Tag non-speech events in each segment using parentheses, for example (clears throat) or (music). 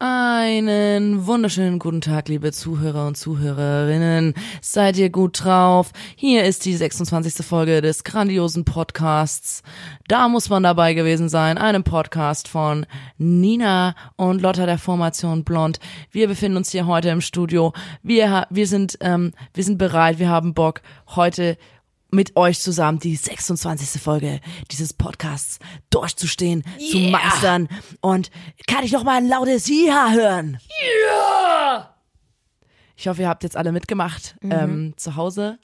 Einen wunderschönen guten Tag, liebe Zuhörer und Zuhörerinnen. Seid ihr gut drauf? Hier ist die 26. Folge des grandiosen Podcasts. Da muss man dabei gewesen sein. Einem Podcast von Nina und Lotta der Formation Blond. Wir befinden uns hier heute im Studio. Wir, wir sind, ähm, wir sind bereit. Wir haben Bock, heute mit euch zusammen die 26. Folge dieses Podcasts durchzustehen, zu Yeah. meistern. Und kann ich noch mal ein lautes Ja hören? Ja! Ich hoffe, ihr habt jetzt alle mitgemacht ähm, zu Hause.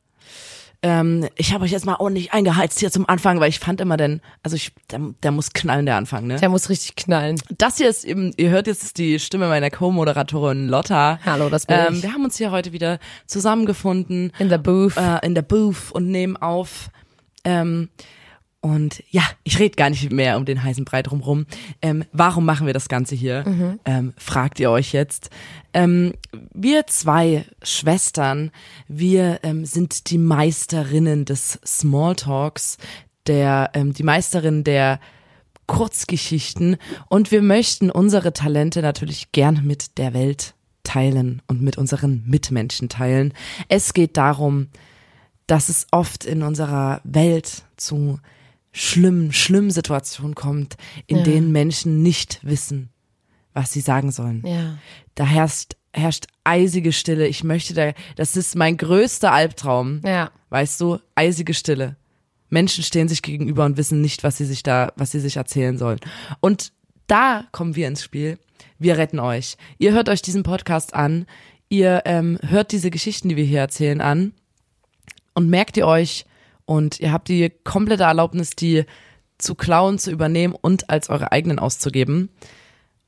Ähm, ich habe euch jetzt mal ordentlich eingeheizt hier zum Anfang, weil ich fand immer den, also ich, der, der muss knallen, der Anfang, ne? Der muss richtig knallen. Das hier ist eben, ihr hört jetzt die Stimme meiner Co-Moderatorin Lotta. Hallo, das bin ähm, ich. Wir haben uns hier heute wieder zusammengefunden In the booth. äh, in der Booth und nehmen auf. Ähm, und ja, ich rede gar nicht mehr um den heißen Brei drumrum. Ähm, warum machen wir das Ganze hier? Mhm. Ähm, fragt ihr euch jetzt. Ähm, wir zwei Schwestern, wir ähm, sind die Meisterinnen des Smalltalks, der, ähm, die Meisterin der Kurzgeschichten und wir möchten unsere Talente natürlich gern mit der Welt teilen und mit unseren Mitmenschen teilen. Es geht darum, dass es oft in unserer Welt zu schlimmen, schlimmen Situationen kommt, in Ja. denen Menschen nicht wissen, was sie sagen sollen. ja. Da herrscht, herrscht eisige Stille. Ich möchte da, das ist mein größter Albtraum. Ja. Weißt du, eisige Stille. Menschen stehen sich gegenüber und wissen nicht, was sie sich da, was sie sich erzählen sollen. Und da kommen wir ins Spiel. Wir retten euch. Ihr hört euch diesen Podcast an. Ihr ähm, hört diese Geschichten, die wir hier erzählen, an. Und merkt ihr euch und ihr habt die komplette Erlaubnis, die zu klauen, zu übernehmen und als eure eigenen auszugeben.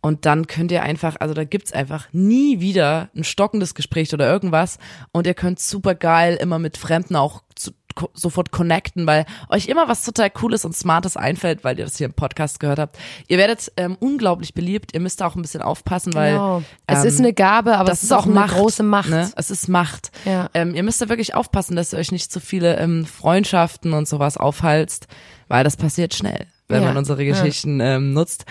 Und dann könnt ihr einfach, also da gibt's einfach nie wieder ein stockendes Gespräch oder irgendwas. Und ihr könnt super geil immer mit Fremden auch zu, sofort connecten, weil euch immer was total Cooles und Smartes einfällt, weil ihr das hier im Podcast gehört habt. Ihr werdet ähm, unglaublich beliebt. Ihr müsst da auch ein bisschen aufpassen, weil Genau. Es ähm, ist eine Gabe, aber das es ist auch eine Macht, große Macht. Ne? Es ist Macht. Ja. Ähm, ihr müsst da wirklich aufpassen, dass ihr euch nicht zu viele ähm, Freundschaften und sowas aufhalst, weil das passiert schnell, wenn Ja. man unsere Ja. Geschichten ähm, nutzt.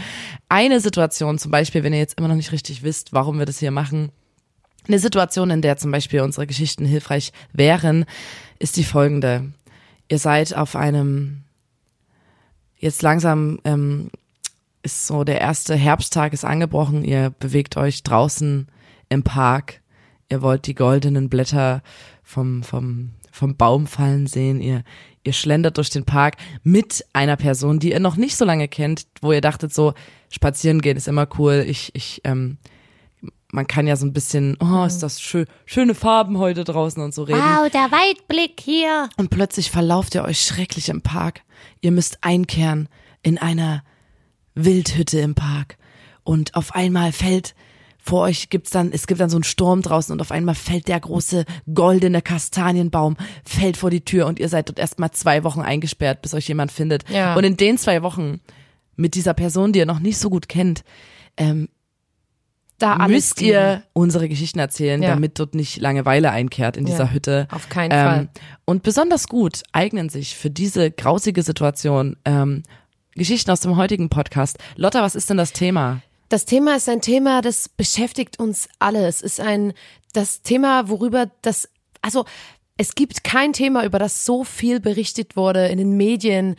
Eine Situation zum Beispiel, wenn ihr jetzt immer noch nicht richtig wisst, warum wir das hier machen, eine Situation, in der zum Beispiel unsere Geschichten hilfreich wären, ist die folgende. Ihr seid auf einem, jetzt langsam ähm, ist so der erste Herbsttag ist angebrochen, ihr bewegt euch draußen im Park, ihr wollt die goldenen Blätter vom, vom, vom Baum fallen sehen, ihr, ihr schlendert durch den Park mit einer Person, die ihr noch nicht so lange kennt, wo ihr dachtet so, spazieren gehen ist immer cool, ich, ich, ähm, man kann ja so ein bisschen, oh, ist das schön, schöne Farben heute draußen und so reden. Wow, der Weitblick hier. Und plötzlich verlauft ihr euch schrecklich im Park. Ihr müsst einkehren in einer Wildhütte im Park. Und auf einmal fällt vor euch gibt's dann, es gibt dann so einen Sturm draußen und auf einmal fällt der große goldene Kastanienbaum, fällt vor die Tür und ihr seid dort erstmal zwei Wochen eingesperrt, bis euch jemand findet. Ja. Und in den zwei Wochen mit dieser Person, die ihr noch nicht so gut kennt, ähm, Da alles müsst ihr unsere Geschichten erzählen, Ja. damit dort nicht Langeweile einkehrt in Ja, dieser Hütte. auf keinen Fall. Und besonders gut eignen sich für diese grausige Situation ähm, Geschichten aus dem heutigen Podcast. Lotta, was ist denn das Thema? Das Thema ist ein Thema, das beschäftigt uns alle. Es ist ein, das Thema, worüber das, also, es gibt kein Thema, über das so viel berichtet wurde in den Medien,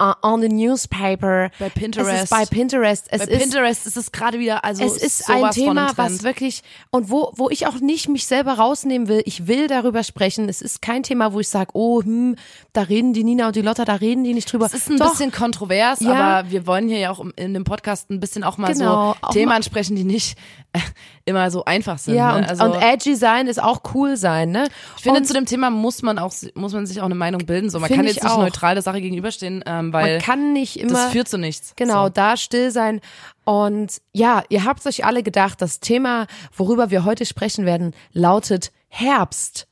uh, on the newspaper. Bei Pinterest. Es ist bei Pinterest. Es Bei ist, Pinterest ist es gerade wieder, also es ist ein Thema, was wirklich und wo wo ich auch nicht mich selber rausnehmen will. Ich will darüber sprechen. Es ist kein Thema, wo ich sage, oh, hm, da reden die Nina und die Lotta, da reden die nicht drüber. Es ist ein Doch, bisschen kontrovers, Ja. aber wir wollen hier ja auch in dem Podcast ein bisschen auch mal Genau, so Themen ansprechen, die nicht (laughs) immer so einfach sind. Ja, ne? und, also, und edgy sein ist auch cool sein, ne? ich finde, und zu dem Thema muss man auch, muss man sich auch eine Meinung bilden. So, man kann jetzt nicht auch. neutral der Sache gegenüberstehen, ähm, weil man kann nicht immer. das führt zu nichts. Genau, So. da still sein. Und ja, ihr habt euch alle gedacht, das Thema, worüber wir heute sprechen werden, lautet Herbst.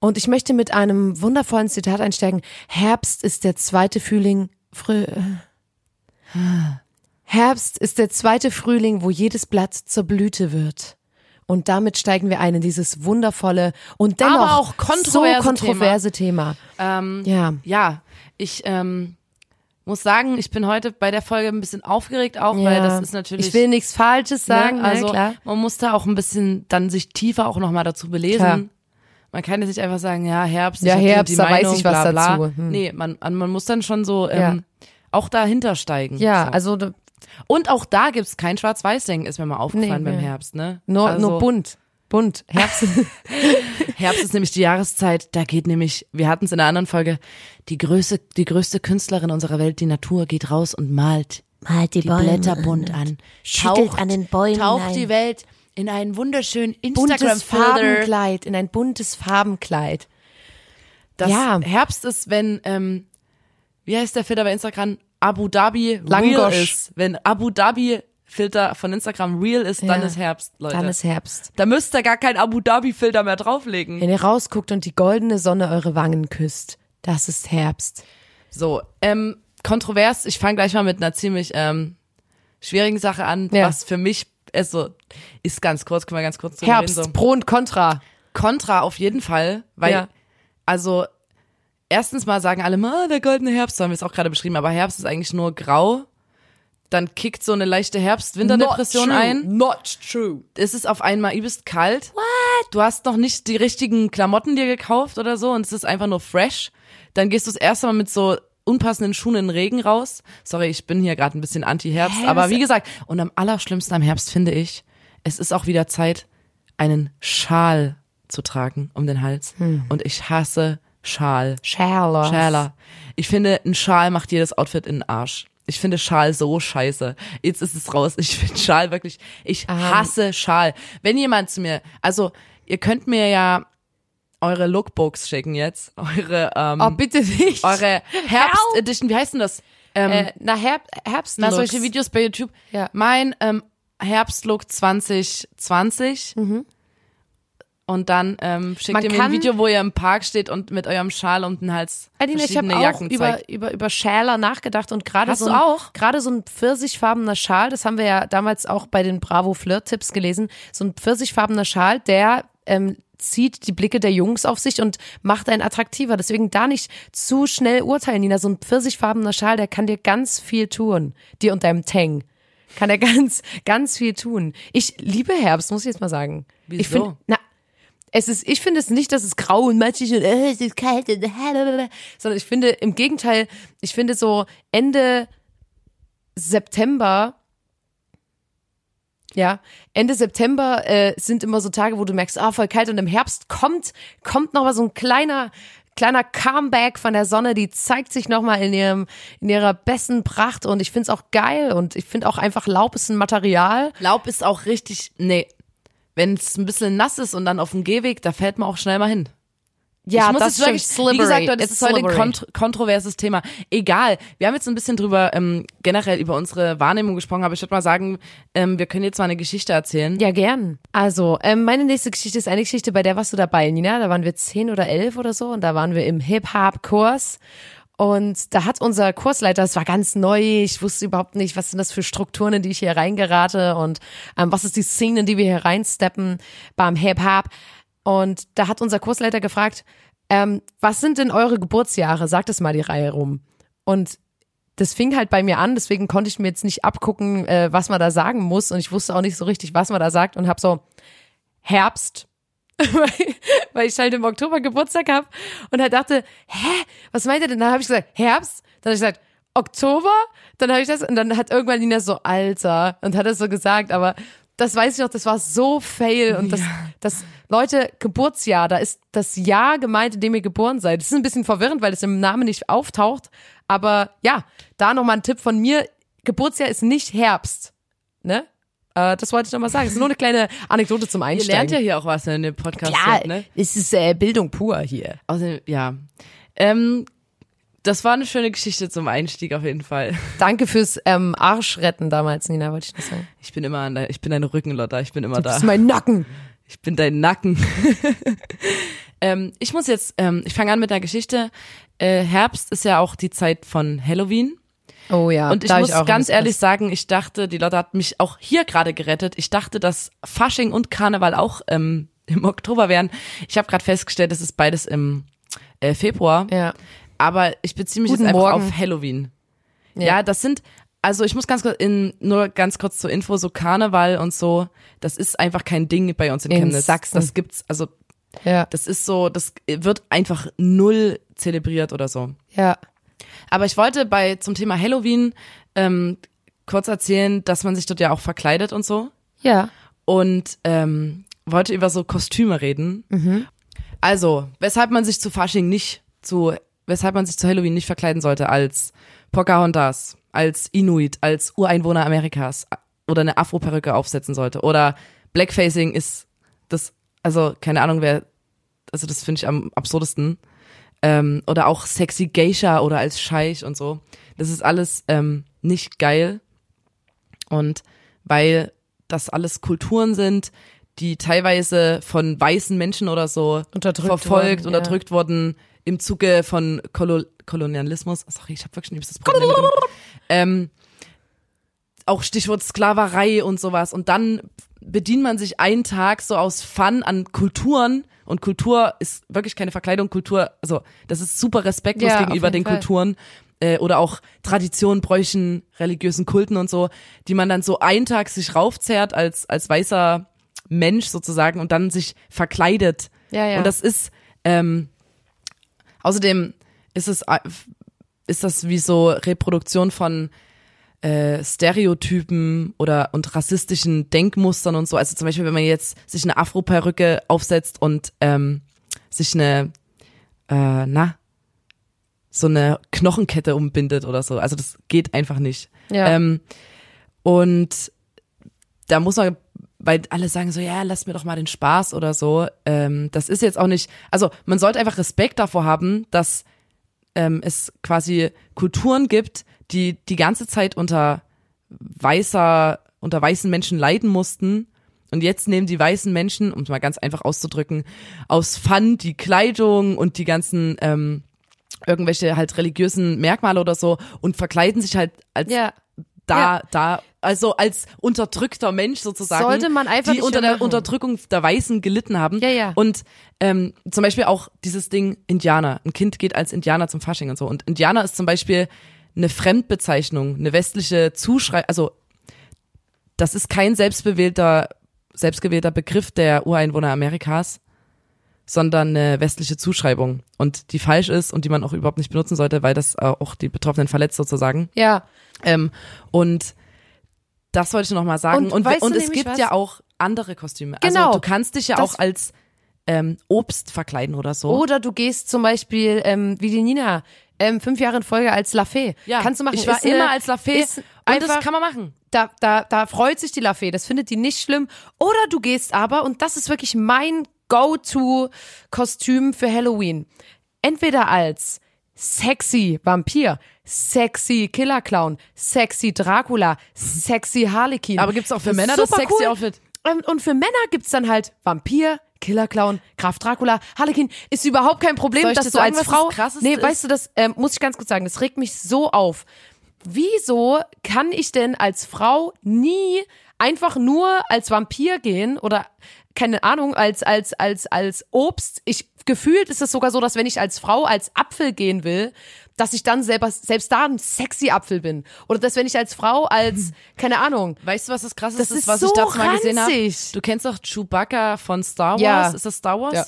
Und ich möchte mit einem wundervollen Zitat einsteigen. Herbst ist der zweite Frühling. Früh, Herbst ist der zweite Frühling, wo jedes Blatt zur Blüte wird. Und damit steigen wir ein in dieses wundervolle und dennoch Aber auch kontroverse so kontroverse Thema. Ähm, Ja. ja, ich ähm, muss sagen, ich bin heute bei der Folge ein bisschen aufgeregt auch, weil Ja. das ist natürlich. Ich will nichts Falsches sagen, ne, ne, also klar. man muss da auch ein bisschen dann sich tiefer auch nochmal dazu belesen. Klar. Man kann jetzt nicht einfach sagen, ja, Herbst, Ja, Herbst, da weiß Meinung, ich was bla, bla. dazu. Hm. Nee, man, man muss dann schon so ähm, Ja. auch dahinter steigen. Ja, so. also Und auch da gibt's kein Schwarz-Weiß-Denken, ist mir mal aufgefallen Nee, beim nee. Herbst, ne? nur, also, nur bunt. Bunt. Herbst. (laughs) Herbst ist nämlich die Jahreszeit, da geht nämlich, wir hatten es in einer anderen Folge, die größte, die größte Künstlerin unserer Welt, die Natur, geht raus und malt Malt die, die Bäume Blätter bunt an. schüttelt an den Bäumen Taucht hinein. die Welt in einen wunderschönen buntes Instagram-Filter. Farbenkleid, in ein buntes Farbenkleid. Das Ja. Herbst ist, wenn, ähm, wie heißt der Filter bei Instagram? Abu Dhabi real Langosch. ist. Wenn Abu Dhabi Filter von Instagram real ist, dann Ja. ist Herbst, Leute. Dann ist Herbst. da müsst ihr gar kein Abu Dhabi Filter mehr drauflegen. Wenn ihr rausguckt und die goldene Sonne eure Wangen küsst, das ist Herbst. So, ähm, kontrovers. Ich fange gleich mal mit einer ziemlich ähm, schwierigen Sache an, Ja. was für mich also ist ganz kurz, können wir ganz kurz drüber Herbst, reden. So. Pro und Contra. Contra auf jeden Fall, weil Ja. also erstens mal sagen alle mal, ah, der goldene Herbst, so haben wir es auch gerade beschrieben, aber Herbst ist eigentlich nur grau. Dann kickt so eine leichte Herbst-Winterdepression ein. Not true. Es ist auf einmal übelst kalt. What? Du hast noch nicht die richtigen Klamotten dir gekauft oder so und es ist einfach nur fresh. Dann gehst du das erste Mal mit so unpassenden Schuhen in den Regen raus. Sorry, ich bin hier gerade ein bisschen anti-Herbst, Hä, aber wie gesagt, und am allerschlimmsten am Herbst finde ich, es ist auch wieder Zeit, einen Schal zu tragen um den Hals. Hm. Und ich hasse Schal. Sherlock. Schaler. Ich finde, ein Schal macht jedes Outfit in den Arsch. Ich finde Schal so scheiße. Jetzt ist es raus. Ich finde Schal wirklich, ich hasse Schal. Wenn jemand zu mir, also ihr könnt mir ja eure Lookbooks schicken jetzt, eure, ähm, Oh, bitte nicht. eure Herbst-Edition, wie heißt denn das? Ähm, äh, na, Herb Herbst. na, solche Videos bei YouTube. Ja. Mein ähm, Herbstlook 2020. Und dann ähm, schickt Man ihr mir ein Video, wo ihr im Park steht und mit eurem Schal um den Hals Adina, ich habe verschiedene auch Jacken über, zeigt. über, über Schäler nachgedacht und gerade so du ein, auch? gerade so ein pfirsichfarbener Schal, das haben wir ja damals auch bei den Bravo Flirt Tipps gelesen, so ein pfirsichfarbener Schal, der ähm, zieht die Blicke der Jungs auf sich und macht einen attraktiver. Deswegen da nicht zu schnell urteilen, Nina. So ein pfirsichfarbener Schal, der kann dir ganz viel tun. Dir und deinem Tang. Kann er (laughs) ganz, ganz viel tun. Ich liebe Herbst, muss ich jetzt mal sagen. Ich Wieso? finde, na, es ist, ich finde es nicht, dass es grau und matschig und äh, es ist kalt und äh, sondern ich finde im Gegenteil, ich finde so Ende September, ja, Ende September äh, sind immer so Tage, wo du merkst, ah, voll kalt und im Herbst kommt, kommt noch mal so ein kleiner, kleiner Comeback von der Sonne, die zeigt sich noch mal in ihrem, in ihrer besten Pracht und ich finde es auch geil und ich finde auch einfach Laub ist ein Material. Laub ist auch richtig, nee, wenn es ein bisschen nass ist und dann auf dem Gehweg, da fällt man auch schnell mal hin. Ja, ich muss das wirklich. Slippery. wie gesagt, das It's ist heute ein kont kontroverses Thema. Egal, wir haben jetzt ein bisschen drüber ähm, generell über unsere Wahrnehmung gesprochen, aber ich würde mal sagen, ähm, wir können jetzt mal eine Geschichte erzählen. Ja, gern. Also, ähm, meine nächste Geschichte ist eine Geschichte, bei der warst du dabei, Nina. Da waren wir zehn oder elf oder so und da waren wir im Hip-Hop-Kurs. Und da hat unser Kursleiter, es war ganz neu, ich wusste überhaupt nicht, was sind das für Strukturen, in die ich hier reingerate und ähm, was ist die Szene, in die wir hier reinsteppen beim Hip-Hop. Und da hat unser Kursleiter gefragt, ähm, was sind denn eure Geburtsjahre? Sagt es mal die Reihe rum. Und das fing halt bei mir an, deswegen konnte ich mir jetzt nicht abgucken, äh, was man da sagen muss und ich wusste auch nicht so richtig, was man da sagt und hab so Herbst, (laughs) weil, ich halt im Oktober Geburtstag hab und halt dachte, hä, was meint er denn? Dann habe ich gesagt, Herbst, dann habe ich gesagt, Oktober, dann habe ich das und dann hat irgendwann Nina so Alter und hat das so gesagt, aber das weiß ich noch, das war so fail und das, das Leute Geburtsjahr, da ist das Jahr gemeint, in dem ihr geboren seid. Das ist ein bisschen verwirrend, weil es im Namen nicht auftaucht, aber ja, da nochmal ein Tipp von mir, Geburtsjahr ist nicht Herbst, ne? Äh, das wollte ich nochmal sagen. Das ist nur eine kleine Anekdote zum Ihr Einsteigen. lernt ja hier auch was in dem Podcast. Klar, ne? es ist äh, Bildung pur hier. Außerdem, ja. Ähm, das war eine schöne Geschichte zum Einstieg auf jeden Fall. (laughs) Danke fürs ähm, Arschretten damals, Nina, wollte ich noch sagen. Ich bin immer an der, ich bin deine Rückenlotter, ich bin immer Du da. bist mein Nacken. Ich bin dein Nacken. (laughs) ähm, ich muss jetzt, ähm, ich fange an mit der Geschichte. Äh, Herbst ist ja auch die Zeit von Halloween. Oh ja. Und ich da muss auch ganz ehrlich sagen, ich dachte, die Lotte hat mich auch hier gerade gerettet. Ich dachte, dass Fasching und Karneval auch ähm, (laughs) im Oktober wären. Ich habe gerade festgestellt, es ist beides im äh, Februar. Ja. Aber ich beziehe mich Guten jetzt einfach Morgen. auf Halloween. Ja. Ja. das sind, also ich muss ganz kurz in, nur ganz kurz zur Info, so Karneval und so, das ist einfach kein Ding bei uns in, In Chemnitz. Sachsen. Das gibt's, also Ja. das ist so, das wird einfach null zelebriert oder so. Ja. Aber ich wollte bei zum Thema Halloween ähm, kurz erzählen, dass man sich dort ja auch verkleidet und so. Ja. Und ähm, wollte über so Kostüme reden. Also, weshalb man sich zu Fasching nicht zu, weshalb man sich zu Halloween nicht verkleiden sollte als Pocahontas, als Inuit, als Ureinwohner Amerikas oder eine Afro-Perücke aufsetzen sollte. Oder Blackfacing ist das, also keine Ahnung, wer, also das finde ich am absurdesten. Ähm, oder auch sexy Geisha oder als Scheich und so. Das ist alles ähm, nicht geil. Und weil das alles Kulturen sind, die teilweise von weißen Menschen oder so Unterdrückt verfolgt, wurden, ja. unterdrückt wurden im Zuge von Kolo Kolonialismus. Sorry, ich habe wirklich ein übelstes Problem mit dem. (laughs) ähm, auch Stichwort Sklaverei und sowas. Und dann bedient man sich einen Tag so aus Fun an Kulturen. Und Kultur ist wirklich keine Verkleidung. Kultur, also das ist super respektlos Ja, gegenüber den Fall. Kulturen äh, oder auch Traditionen, Bräuchen, religiösen Kulten und so, die man dann so einen Tag sich raufzehrt als als weißer Mensch sozusagen und dann sich verkleidet. Ja, ja. Und das ist ähm, außerdem ist es äh, ist das wie so Reproduktion von äh, Stereotypen oder und rassistischen Denkmustern und so. Also zum Beispiel, wenn man jetzt sich eine Afro-Perücke aufsetzt und ähm, sich eine, äh, na, so eine Knochenkette umbindet oder so. Also das geht einfach nicht. Ja. Ähm, und da muss man, weil alle sagen so, ja, lass mir doch mal den Spaß oder so. Ähm, das ist jetzt auch nicht, also man sollte einfach Respekt davor haben, dass ähm, es quasi Kulturen gibt, die die ganze Zeit unter weißer, unter weißen Menschen leiden mussten. Und jetzt nehmen die weißen Menschen, um es mal ganz einfach auszudrücken, aus Fun die Kleidung und die ganzen ähm, irgendwelche halt religiösen Merkmale oder so und verkleiden sich halt als Ja. da, Ja. da, also als unterdrückter Mensch sozusagen. Sollte man einfach die unter der machen. Unterdrückung der Weißen gelitten haben. Ja, ja. Und ähm, zum Beispiel auch dieses Ding Indianer. Ein Kind geht als Indianer zum Fasching und so. Und Indianer ist zum Beispiel eine Fremdbezeichnung, eine westliche Zuschreibung, also das ist kein selbstbewählter, selbstgewählter Begriff der Ureinwohner Amerikas, sondern eine westliche Zuschreibung und die falsch ist und die man auch überhaupt nicht benutzen sollte, weil das äh, auch die Betroffenen verletzt sozusagen. Ja. Ähm, und das wollte ich noch mal sagen. Und Und, weißt und, es gibt was? ja auch andere Kostüme. Genau. Also du kannst dich ja Das- auch als ähm, Obst verkleiden oder so. Oder du gehst zum Beispiel, ähm, wie die Nina, ähm, fünf Jahre in Folge als Lafay. ja, Kannst du machen. Ich war Ist eine- immer als Lafay ist und einfach, das kann man machen. da, da, da freut sich die Lafay, das findet die nicht schlimm. Oder du gehst aber, und das ist wirklich mein Go-To-Kostüm für Halloween, entweder als sexy Vampir, sexy Killer-Clown, sexy Dracula, sexy Harlequin. Aber gibt's auch für Männer das sexy cool. Outfit? Ähm, Und für Männer gibt's dann halt Vampir, Killer-Clown, Graf Dracula, Harlequin. Ist überhaupt kein Problem, dass dir du sagen, als das Frau. Krasseste nee, ist? weißt du, das ähm, muss ich ganz kurz sagen, das regt mich so auf. Wieso kann ich denn als Frau nie einfach nur als Vampir gehen oder keine Ahnung, als, als, als, als Obst. Ich, gefühlt ist es sogar so, dass wenn ich als Frau als Apfel gehen will, dass ich dann selber, selbst da ein sexy Apfel bin. Oder dass wenn ich als Frau als, (laughs) keine Ahnung, Weißt du, was das krasseste Das ist, was so ich dazu mal gesehen habe? Du kennst doch Chewbacca von Star Wars. Ja. Ist das Star Wars? Ja.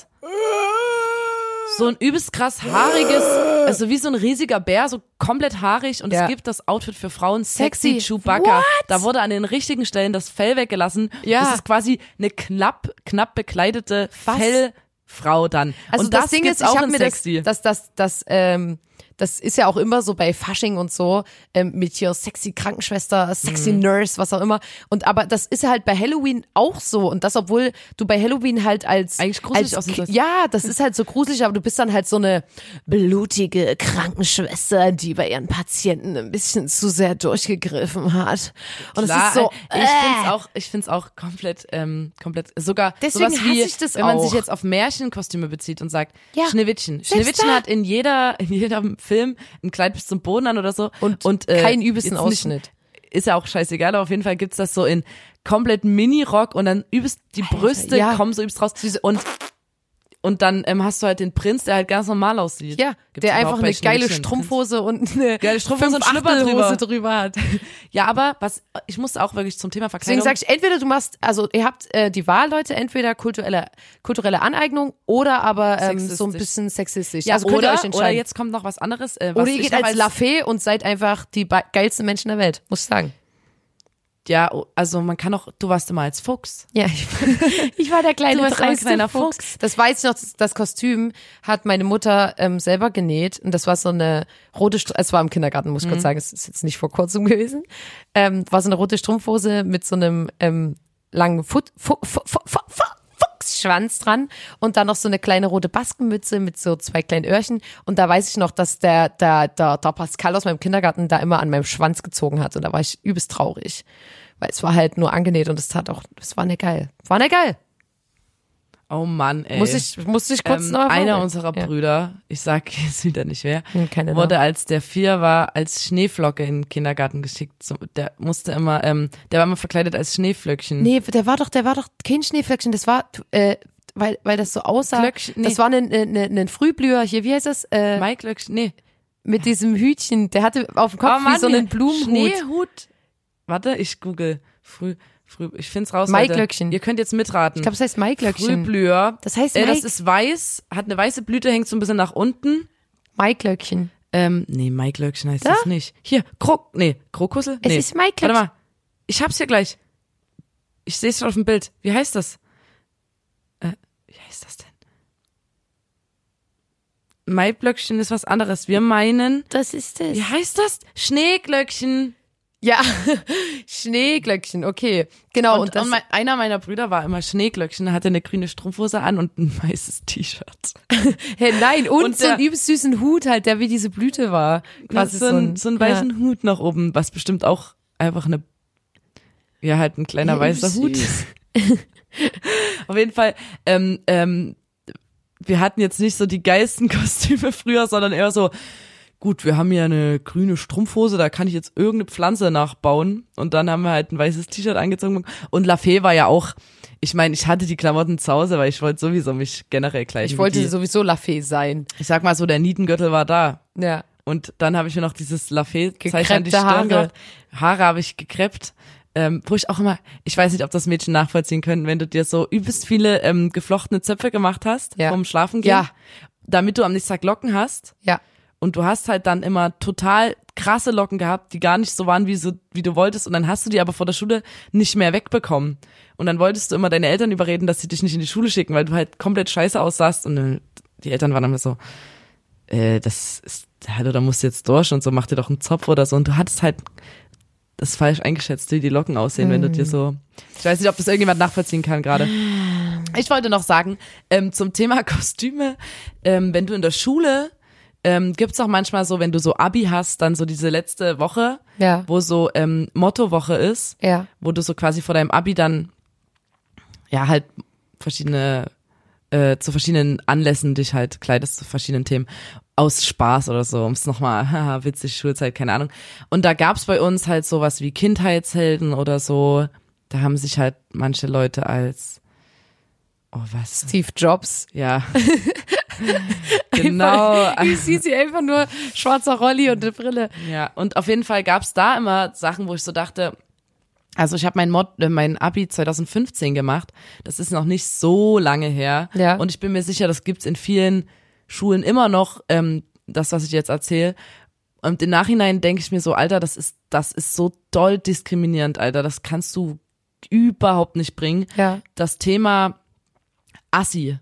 So ein übelst krass haariges, also wie so ein riesiger Bär, so komplett haarig. Und Ja. es gibt das Outfit für Frauen, Sexy, Sexy. Chewbacca. What? Da wurde an den richtigen Stellen das Fell weggelassen. Ja. Das ist quasi eine knapp, knapp bekleidete Was? Fellfrau dann. Also und das, das, Ding ist, ich auch habe in mir das, Sexy. das, das, das, ähm, das ist ja auch immer so bei Fasching und so, ähm, mit hier sexy Krankenschwester, sexy Mhm. Nurse, was auch immer. Und aber das ist ja halt bei Halloween auch so. Und das, obwohl du bei Halloween halt als. Eigentlich gruselig als, aussehen sollst. Ja, das ist halt so gruselig, aber du bist dann halt so eine blutige Krankenschwester, die bei ihren Patienten ein bisschen zu sehr durchgegriffen hat. Und Klar, es ist so. ich find's auch, ich find's auch komplett, ähm, komplett, sogar Deswegen sowas wie, ich das wenn man auch. sich jetzt auf Märchenkostüme bezieht und sagt, Ja. Schneewittchen. Selbst Schneewittchen da. hat in jeder, in jedem Film ein Kleid bis zum Boden an oder so. Und und äh, keinen übelsten jetzt nicht- Ausschnitt. Ist ja auch scheißegal, aber auf jeden Fall gibt's das so in komplett Mini-Rock und dann übelst die Brüste ja. kommen so übelst raus. Und, und dann ähm, hast du halt den Prinz, der halt ganz normal aussieht. Ja, Gibt's der einfach eine geile Prinz? Strumpfhose und (laughs) eine Geile Strumpfhose und Fünf-Achtel-Hose drüber. drüber hat. (laughs) Ja, aber was, ich musste auch wirklich zum Thema Deswegen Verkleidung. sage ich, entweder du machst, also ihr habt äh, die Wahl, Leute, entweder kulturelle, kulturelle Aneignung oder aber ähm, so ein bisschen sexistisch. ja, also könnt oder, ihr euch entscheiden. oder jetzt kommt noch was anderes. Äh, was Oder ihr geht als La Fee und seid einfach die geilsten Menschen der Welt, muss ich sagen. Ja, oh, also man kann auch, du warst immer als Fuchs. Ja, ich, (laughs) ich war der kleine Du warst ein kleiner Fuchs. Fuchs. Das weiß ich noch, das, das Kostüm hat meine Mutter ähm, selber genäht und das war so eine rote, Str es war im Kindergarten, muss ich Mhm. kurz sagen, es ist jetzt nicht vor kurzem gewesen, ähm, war so eine rote Strumpfhose mit so einem ähm, langen Fu, Fu, Fu, Fu, Fu, Fuchsschwanz dran und dann noch so eine kleine rote Baskenmütze mit so zwei kleinen Öhrchen und da weiß ich noch, dass der, der, der, der Pascal aus meinem Kindergarten da immer an meinem Schwanz gezogen hat und da war ich übelst traurig. Weil es war halt nur angenäht und es tat auch, es war nicht geil. War nicht geil. Oh Mann, ey. Muss ich, musste ich kurz ähm, noch einer unserer Ja. Brüder, ich sag jetzt wieder nicht wer, keine wurde als der vier war als Schneeflocke in den Kindergarten geschickt. So, der musste immer, ähm, der war immer verkleidet als Schneeflöckchen. Nee, der war doch, der war doch kein Schneeflöckchen, das war, äh, weil, weil das so aussah. Flöckchen, nee. Das war ein, ein, ein, ein Frühblüher, hier, wie heißt das? Äh, Mike Löckchen, nee. mit diesem Hütchen, der hatte auf dem Kopf Oh Mann, wie so einen Blumenhut. Schneehut. Warte, ich google. Früh, früh, ich find's raus. Mike Leute. Löckchen. Ihr könnt jetzt mitraten. Ich glaube, das heißt Maiklöckchen. Frühblüher. Das heißt äh, das ist weiß, hat eine weiße Blüte, hängt so ein bisschen nach unten. Maiklöckchen. Ähm, nee, Maiklöckchen heißt das nicht. Hier, Krok, nee, Krokusse? Es nee. ist Maiklöckchen. Warte mal. Ich hab's hier gleich. Ich sehe es schon auf dem Bild. Wie heißt das? Äh, wie heißt das denn? Maiblöckchen ist was anderes. Wir meinen, Das ist es. wie heißt das? Schneeglöckchen. Ja, (laughs) Schneeglöckchen, okay. Genau, Und, und, und mein, einer meiner Brüder war immer Schneeglöckchen, hatte eine grüne Strumpfhose an und ein (laughs) weißes T-Shirt. (laughs) hey, nein, und, und so einen übelst süßen Hut halt, der wie diese Blüte war. Quasi so, ein, so einen weißen ja. Hut nach oben, was bestimmt auch einfach eine, ja, halt ein kleiner Ja, weißer. Hut. Auf jeden Fall, ähm, ähm, wir hatten jetzt nicht so die geilsten Kostüme früher, sondern eher so, gut, wir haben hier eine grüne Strumpfhose, da kann ich jetzt irgendeine Pflanze nachbauen. Und dann haben wir halt ein weißes T-Shirt angezogen. Und La Fee war ja auch, ich meine, ich hatte die Klamotten zu Hause, weil ich wollte sowieso mich generell kleiden. Ich wollte die. sowieso La Fee sein. Ich sag mal so, der Nietengürtel war da. Ja. Und dann habe ich mir noch dieses Lafayette-Zeichen an die Stirn Haare. gemacht. Haare habe ich gekreppt. Ähm, wo ich auch immer, ich weiß nicht, ob das Mädchen nachvollziehen können, wenn du dir so übelst viele ähm, geflochtene Zöpfe gemacht hast Ja. vom Schlafengehen, Ja. damit du am nächsten Tag Locken hast. Ja. Und du hast halt dann immer total krasse Locken gehabt, die gar nicht so waren, wie, so, wie du wolltest. Und dann hast du die aber vor der Schule nicht mehr wegbekommen. Und dann wolltest du immer deine Eltern überreden, dass sie dich nicht in die Schule schicken, weil du halt komplett scheiße aussahst. Und äh, die Eltern waren dann so, äh, das ist, hallo, da musst du jetzt durch und so, mach dir doch einen Zopf oder so. Und du hattest halt das falsch eingeschätzt, wie die Locken aussehen, wenn du dir so. Ich weiß nicht, ob das irgendjemand nachvollziehen kann gerade. Ich wollte noch sagen, ähm, zum Thema (laughs) Kostüme, ähm, wenn du in der Schule ähm, gibt's auch manchmal so, wenn du so Abi hast, dann so diese letzte Woche, Ja. wo so ähm, Mottowoche ist, Ja. wo du so quasi vor deinem Abi dann ja halt verschiedene äh, zu verschiedenen Anlässen dich halt kleidest zu verschiedenen Themen aus Spaß oder so, um es nochmal, (laughs) haha, witzig, Schulzeit, keine Ahnung. Und da gab's bei uns halt sowas wie Kindheitshelden oder so. Da haben sich halt manche Leute als oh was, Steve Jobs. ja. (laughs) genau. Ich sehe sie einfach nur schwarzer Rolli und eine Brille. Ja, und auf jeden Fall gab's da immer Sachen, wo ich so dachte, also ich habe mein Mod, äh, mein Abi 2015 gemacht. Das ist noch nicht so lange her. Ja. Und ich bin mir sicher, das gibt's in vielen Schulen immer noch, ähm, das, was ich jetzt erzähle. Und im Nachhinein denke ich mir so, Alter, das ist, das ist so doll diskriminierend, Alter. Das kannst du überhaupt nicht bringen. Ja. Das Thema Assi.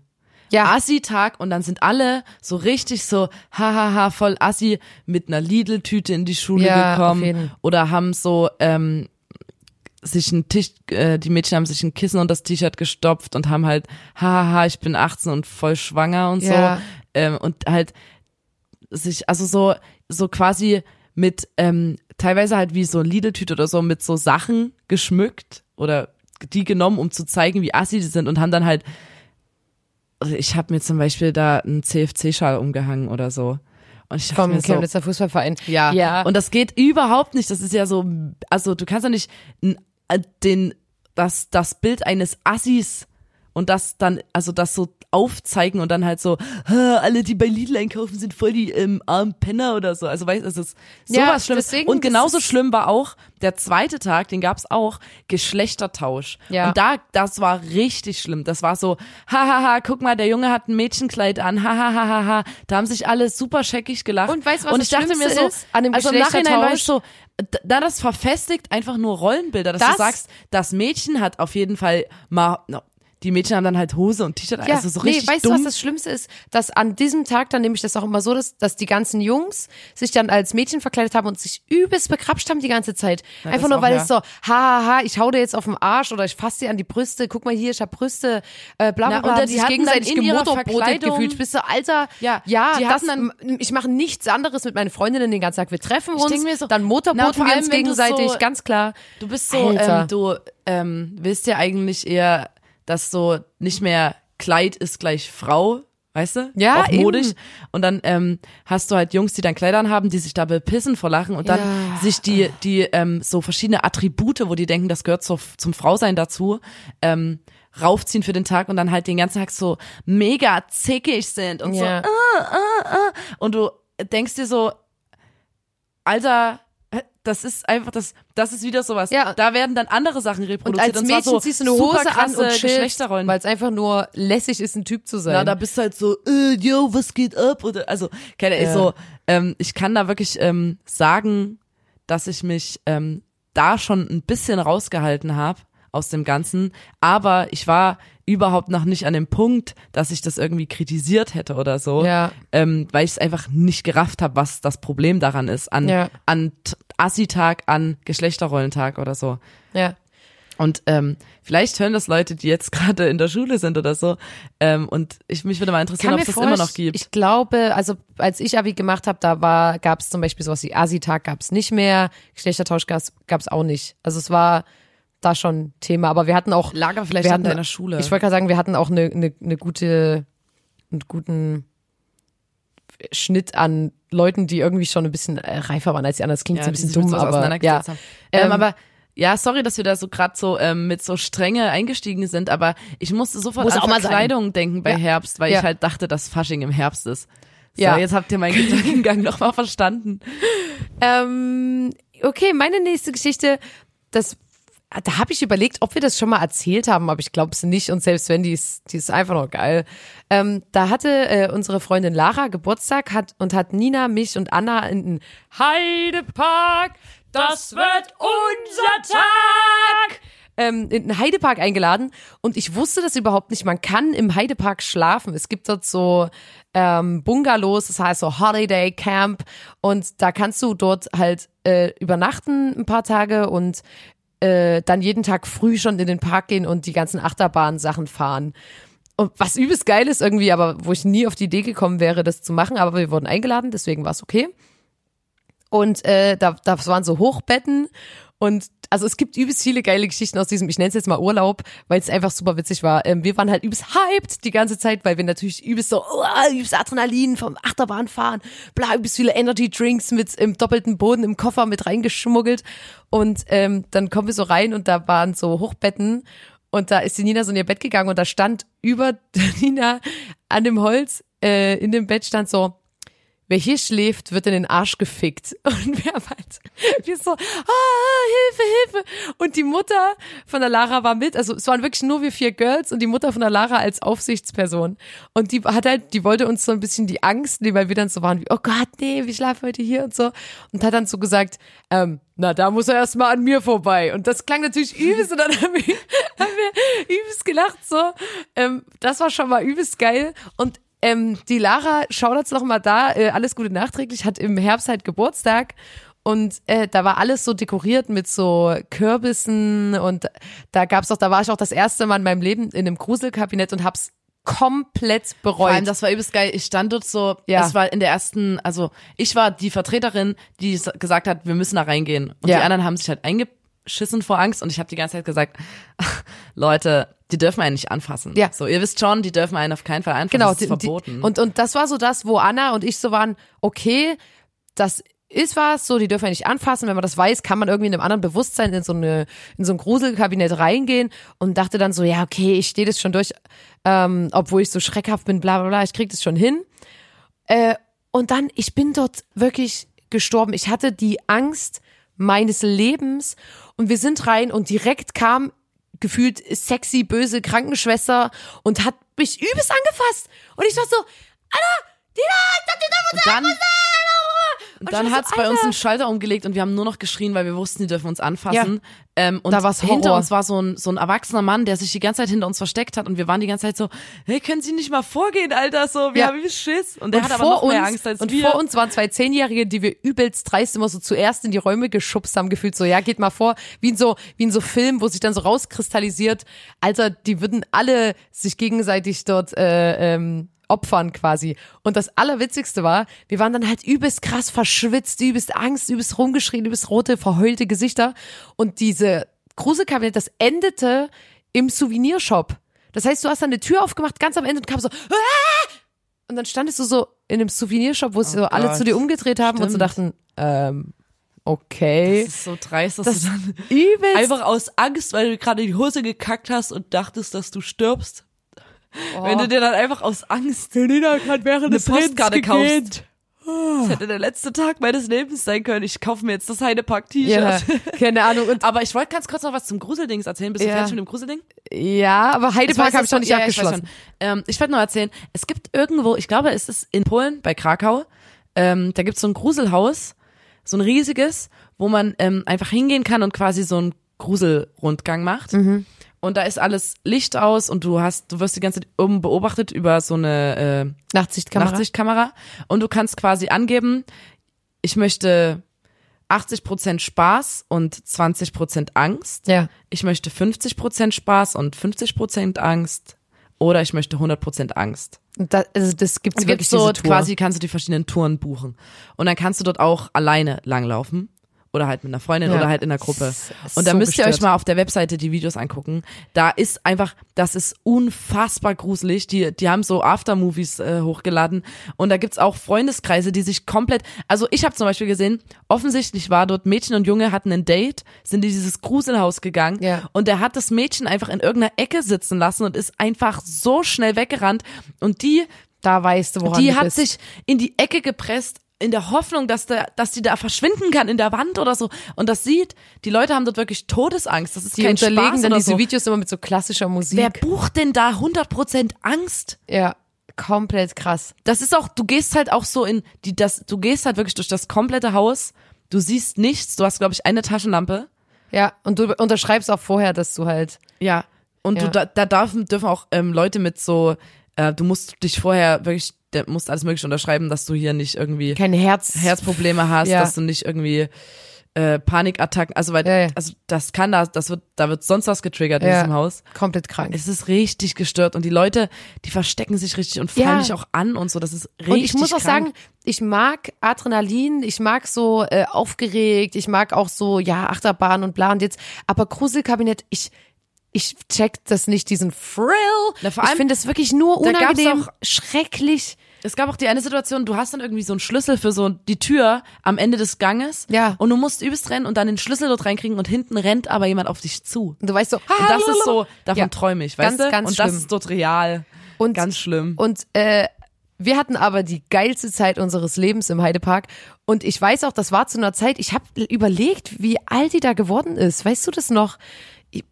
Ja. Assi-Tag und dann sind alle so richtig so, hahaha, voll Assi mit einer Lidl-Tüte in die Schule Ja, gekommen oder haben so, ähm, sich ein Tisch, äh, die Mädchen haben sich ein Kissen und das T-Shirt gestopft und haben halt, hahaha, ich bin 18 und voll schwanger und Ja. so. Ähm, und halt sich, also so, so quasi mit, ähm, teilweise halt wie so Lidl-Tüte oder so mit so Sachen geschmückt oder die genommen, um zu zeigen, wie assi die sind und haben dann halt, ich habe mir zum Beispiel da einen CFC-Schal umgehangen oder so. Und ich dachte Vom mir so, Chemnitzer Fußballverein. ja. Ja. Und das geht überhaupt nicht. Das ist ja so, also du kannst ja nicht äh, den, das, das Bild eines Assis und das dann, also das so aufzeigen und dann halt so, "Ha, alle, die bei Lidl einkaufen, sind voll die ähm, armen Penner oder so. Also weißt du, es ist Ja, sowas Schlimmes. deswegen, Und das genauso schlimm war auch der zweite Tag, den gab's auch, Geschlechtertausch. Ja. Und da, das war richtig schlimm. Das war so, hahaha, guck mal, der Junge hat ein Mädchenkleid an, hahaha. Da haben sich alle super scheckig gelacht. Und weißt du, was und das ich dachte mir so, ist an dem also im Nachhinein war ich so, da das verfestigt einfach nur Rollenbilder, dass Das- du sagst, das Mädchen hat auf jeden Fall mal, die Mädchen haben dann halt Hose und T-Shirt, Ja, also so nee, richtig weißt du, dumm. was das Schlimmste ist? Dass an diesem Tag, dann nehme ich das auch immer so, dass, dass die ganzen Jungs sich dann als Mädchen verkleidet haben und sich übelst bekrapscht haben die ganze Zeit. Einfach das nur, auch, weil ja. es so, hahaha, ich hau dir jetzt auf den Arsch oder ich fasse dir an die Brüste, guck mal hier, ich hab Brüste, äh, bla bla Na, bla, oder haben die sich gegenseitig Verkleidung- gefühlt. Bist du, Alter, Ja, ja, die das, dann- ich mache nichts anderes mit meinen Freundinnen den ganzen Tag. Wir treffen uns, so, dann na, motorboten wir uns du gegenseitig, so- ganz klar. Du bist so, ähm, du ähm, willst ja eigentlich eher, dass so nicht mehr Kleid ist gleich Frau, weißt du? Ja, Auch modisch. eben. Und dann ähm, hast du halt Jungs, die dann Kleidern haben, die sich da bepissen vor Lachen und dann Ja. sich die, die ähm, so verschiedene Attribute, wo die denken, das gehört so, zum Frausein dazu, ähm, raufziehen für den Tag und dann halt den ganzen Tag so mega zickig sind und so Ja. und du denkst dir so, Alter, das ist einfach das, das ist wieder sowas. Ja. Da werden dann andere Sachen Und reproduziert. als zwar Mädchen so ziehst du eine Hose an und Geschlechterrollen. weil es einfach nur lässig ist, ein Typ zu sein. Na, da bist du halt so, äh, yo, was geht ab? Oder, also, keine Ja. so, ähm, ich kann da wirklich ähm, sagen, dass ich mich ähm, da schon ein bisschen rausgehalten habe aus dem Ganzen, aber ich war überhaupt noch nicht an dem Punkt, dass ich das irgendwie kritisiert hätte oder so, Ja. ähm, weil ich es einfach nicht gerafft habe, was das Problem daran ist, an, Ja. an Assi-Tag, an Geschlechterrollentag oder so. ja. Und ähm, vielleicht hören das Leute, die jetzt (laughs) gerade in der Schule sind oder so. Ähm, und ich mich würde mal interessieren, ob es das immer noch gibt. Ich glaube, also als ich Abi gemacht habe, da war gab es zum Beispiel sowas wie Asi-Tag gab es nicht mehr, Geschlechtertausch gab es auch nicht. Also es war da schon Thema, aber wir hatten auch Lager vielleicht wir hatten, deiner Schule. Ich wollte gerade sagen, wir hatten auch eine, eine, eine gute, einen guten Schnitt an Leuten, die irgendwie schon ein bisschen äh, reifer waren als die anderen. Das klingt so ein bisschen dumm, aber ja. Ähm, Ähm, aber ja, sorry, dass wir da so gerade so ähm, mit so Strenge eingestiegen sind, aber ich musste sofort Muss an. Verkleidung denken bei Ja. Herbst, weil Ja. ich halt dachte, dass Fasching im Herbst ist. So, Ja. jetzt habt ihr meinen Gedankengang (laughs) nochmal verstanden. Ähm, okay, meine nächste Geschichte, das da habe ich überlegt, ob wir das schon mal erzählt haben, aber ich glaube es nicht. Und selbst wenn, die ist, die ist einfach noch geil. Ähm, da hatte äh, unsere Freundin Lara Geburtstag hat und hat Nina, mich und Anna in den Heidepark. Das wird unser Tag. Ähm, in den Heidepark eingeladen und ich wusste das überhaupt nicht. Man kann im Heidepark schlafen. Es gibt dort so ähm, Bungalows, das heißt so Holiday Camp und da kannst du dort halt äh, übernachten ein paar Tage und äh, dann jeden Tag früh schon in den Park gehen und die ganzen Achterbahn-Sachen fahren. Und was übelst geil ist irgendwie, aber wo ich nie auf die Idee gekommen wäre, das zu machen, aber wir wurden eingeladen, deswegen war es okay. Und äh, da, das waren so Hochbetten und also es gibt übelst viele geile Geschichten aus diesem, ich nenne es jetzt mal Urlaub, weil es einfach super witzig war. Ähm, wir waren halt übelst hyped die ganze Zeit, weil wir natürlich übelst so, oh, übelst Adrenalin vom Achterbahn fahren, bla, übelst viele Energy Drinks mit im doppelten Boden im Koffer mit reingeschmuggelt. Und ähm, dann kommen wir so rein und da waren so Hochbetten und da ist die Nina so in ihr Bett gegangen und da stand über (laughs) Nina an dem Holz äh, in dem Bett stand so, wer hier schläft, wird in den Arsch gefickt. (laughs) Und wir haben halt, wir so, ah, Hilfe, Hilfe. Und die Mutter von der Lara war mit, also es waren wirklich nur wir vier Girls und die Mutter von der Lara als Aufsichtsperson. Und die hat halt, die wollte uns so ein bisschen die Angst nehmen, weil wir dann so waren wie, oh Gott, nee, wir schlafen heute hier und so. Und hat dann so gesagt, ähm, na, da muss er erst mal an mir vorbei. Und das klang natürlich (laughs) übelst und dann haben wir, haben wir übelst gelacht so. Ähm, das war schon mal übelst geil. Und ähm, die Lara, Shoutouts noch mal da, äh, alles Gute nachträglich, hat im Herbst halt Geburtstag und äh, da war alles so dekoriert mit so Kürbissen und da gab's auch, da war ich auch das erste Mal in meinem Leben in einem Gruselkabinett und hab's komplett bereut. Vor allem, das war übelst geil. Ich stand dort so, Ja. es war in der ersten, also ich war die Vertreterin, die gesagt hat, wir müssen da reingehen. Und Ja. die anderen haben sich halt eingeschissen vor Angst und ich habe die ganze Zeit gesagt, (laughs) Leute, die dürfen einen nicht anfassen. Ja. So, ihr wisst schon, die dürfen einen auf keinen Fall anfassen. Genau, das ist die, die, verboten. und, und das war so das, wo Anna und ich so waren, okay, das ist was, so, die dürfen ja nicht anfassen. Wenn man das weiß, kann man irgendwie in einem anderen Bewusstsein in so eine, in so ein Gruselkabinett reingehen und dachte dann so, ja, okay, ich stehe das schon durch, ähm, obwohl ich so schreckhaft bin, bla, bla, bla, ich krieg das schon hin. Äh, und dann, ich bin dort wirklich gestorben. Ich hatte die Angst meines Lebens und wir sind rein und direkt kam gefühlt sexy, böse Krankenschwester und hat mich übelst angefasst. Und ich war so, Dina, ich hab die Und dann, und Und dann hat's so, bei uns einen Schalter umgelegt und wir haben nur noch geschrien, weil wir wussten, die dürfen uns anfassen. Ähm, und Da war's hinter Horror. uns war so ein, so ein erwachsener Mann, der sich die ganze Zeit hinter uns versteckt hat und wir waren die ganze Zeit so, hey, können Sie nicht mal vorgehen, Alter, so, wir Ja. haben wie Schiss. Und der und hat aber vor noch mehr uns, Angst als und wir. vor uns waren zwei Zehnjährige, die wir übelst dreist immer so zuerst in die Räume geschubst haben, gefühlt so, ja, geht mal vor, wie in so, wie in so Film, wo sich dann so rauskristallisiert, Alter, die würden alle sich gegenseitig dort, äh, ähm, opfern quasi. Und das Allerwitzigste war, wir waren dann halt übelst krass verschwitzt, übelst Angst, übelst rumgeschrien, übelst rote, verheulte Gesichter. Und diese Gruselkabinett, das endete im Souvenirshop. Das heißt, du hast dann eine Tür aufgemacht, ganz am Ende und kam so, "Ah!" und dann standest du so in einem Souvenirshop, wo sich so alle Gott. zu dir umgedreht haben und so Stimmt. dachten, ähm, okay. Das ist so dreist, dass Das du dann übelst. einfach aus Angst, weil du gerade in die Hose gekackt hast und dachtest, dass du stirbst. Wenn du dir dann einfach aus Angst Selina hat während eine Postkarte kaufst. Oh. Das hätte der letzte Tag meines Lebens sein können. Ich kaufe mir jetzt das Heidepack Ja, T-Shirt. (laughs) keine Ahnung. Und, Aber ich wollte ganz kurz noch was zum Gruseldings erzählen. Bist du Ja. fertig mit dem Gruselding? ja, aber Heidepark habe ich noch nicht ja, ich abgeschlossen. schon. Ähm, ich wollte nur erzählen, es gibt irgendwo, ich glaube, es ist in Polen, bei Krakau, ähm, da gibt es so ein Gruselhaus, so ein riesiges, wo man ähm, einfach hingehen kann und quasi so einen Gruselrundgang macht. Mhm. Und da ist alles Licht aus und du hast, du wirst die ganze Zeit oben beobachtet über so eine äh, Nachtsichtkamera. Nachtsichtkamera und du kannst quasi angeben, ich möchte 80% Spaß und 20% Angst. Ja. Ich möchte 50% Spaß und 50% Angst. Oder ich möchte 100% Angst. Und da, also das gibt's Und wirklich gibt's so Tour. quasi kannst du die verschiedenen Touren buchen. Und dann kannst du dort auch alleine langlaufen. Oder halt mit einer Freundin Ja. oder halt in der Gruppe. Und da so müsst ihr euch gestört. mal auf der Webseite die Videos angucken. Da ist einfach, das ist unfassbar gruselig. Die, die haben so Aftermovies äh, hochgeladen. Und da gibt's auch Freundeskreise, die sich komplett. Also ich habe zum Beispiel gesehen, offensichtlich war dort Mädchen und Junge hatten ein Date, sind in dieses Gruselhaus gegangen. Ja. Und der hat das Mädchen einfach in irgendeiner Ecke sitzen lassen und ist einfach so schnell weggerannt. Und die Da weißt du, woran die hat bist. sich in die Ecke gepresst in der Hoffnung, dass der, dass die da verschwinden kann in der Wand oder so. Und das sieht, die Leute haben dort wirklich Todesangst. Das ist die kein unterlegen Spaß dann oder diese so. Videos immer mit so klassischer Musik. Wer bucht denn da 100% Angst? ja, komplett krass. Das ist auch, du gehst halt auch so in die, das, du gehst halt wirklich durch das komplette Haus. Du siehst nichts. Du hast, glaube ich, eine Taschenlampe. Ja, und du unterschreibst auch vorher, dass du halt Ja. Und Ja. du, da, da dürfen, dürfen auch ähm, Leute mit so, äh, du musst dich vorher wirklich, der musst alles mögliche unterschreiben, dass du hier nicht irgendwie kein Herz. Herzprobleme hast, Ja. dass du nicht irgendwie äh, Panikattacken, also weil Ja, ja. also das kann da, das wird, da wird sonst was getriggert in diesem Haus. Komplett krank. Es ist richtig gestört und die Leute, die verstecken sich richtig und fallen Ja. dich auch an und so. Das ist richtig Und ich muss auch krank. sagen, ich mag Adrenalin, ich mag so äh, aufgeregt, ich mag auch so, ja, Achterbahn und bla und jetzt, aber Gruselkabinett, ich, ich check das nicht, diesen Thrill. Na, vor ich allem, finde es wirklich nur da gab's unangenehm, auch- schrecklich. Es gab auch die eine Situation, du hast dann irgendwie so einen Schlüssel für so die Tür am Ende des Ganges. Ja. Und du musst übelst rennen und dann den Schlüssel dort reinkriegen und hinten rennt aber jemand auf dich zu. Und du weißt so, Und das ist so, davon Ja. träume ich, weißt Ganz, du? ganz und das schlimm. ist dort real. Und- ganz schlimm. Und äh, wir hatten aber die geilste Zeit unseres Lebens im Heidepark. Und ich weiß auch, das war zu einer Zeit, ich habe überlegt, wie alt die da geworden ist. Weißt du das noch? Ich,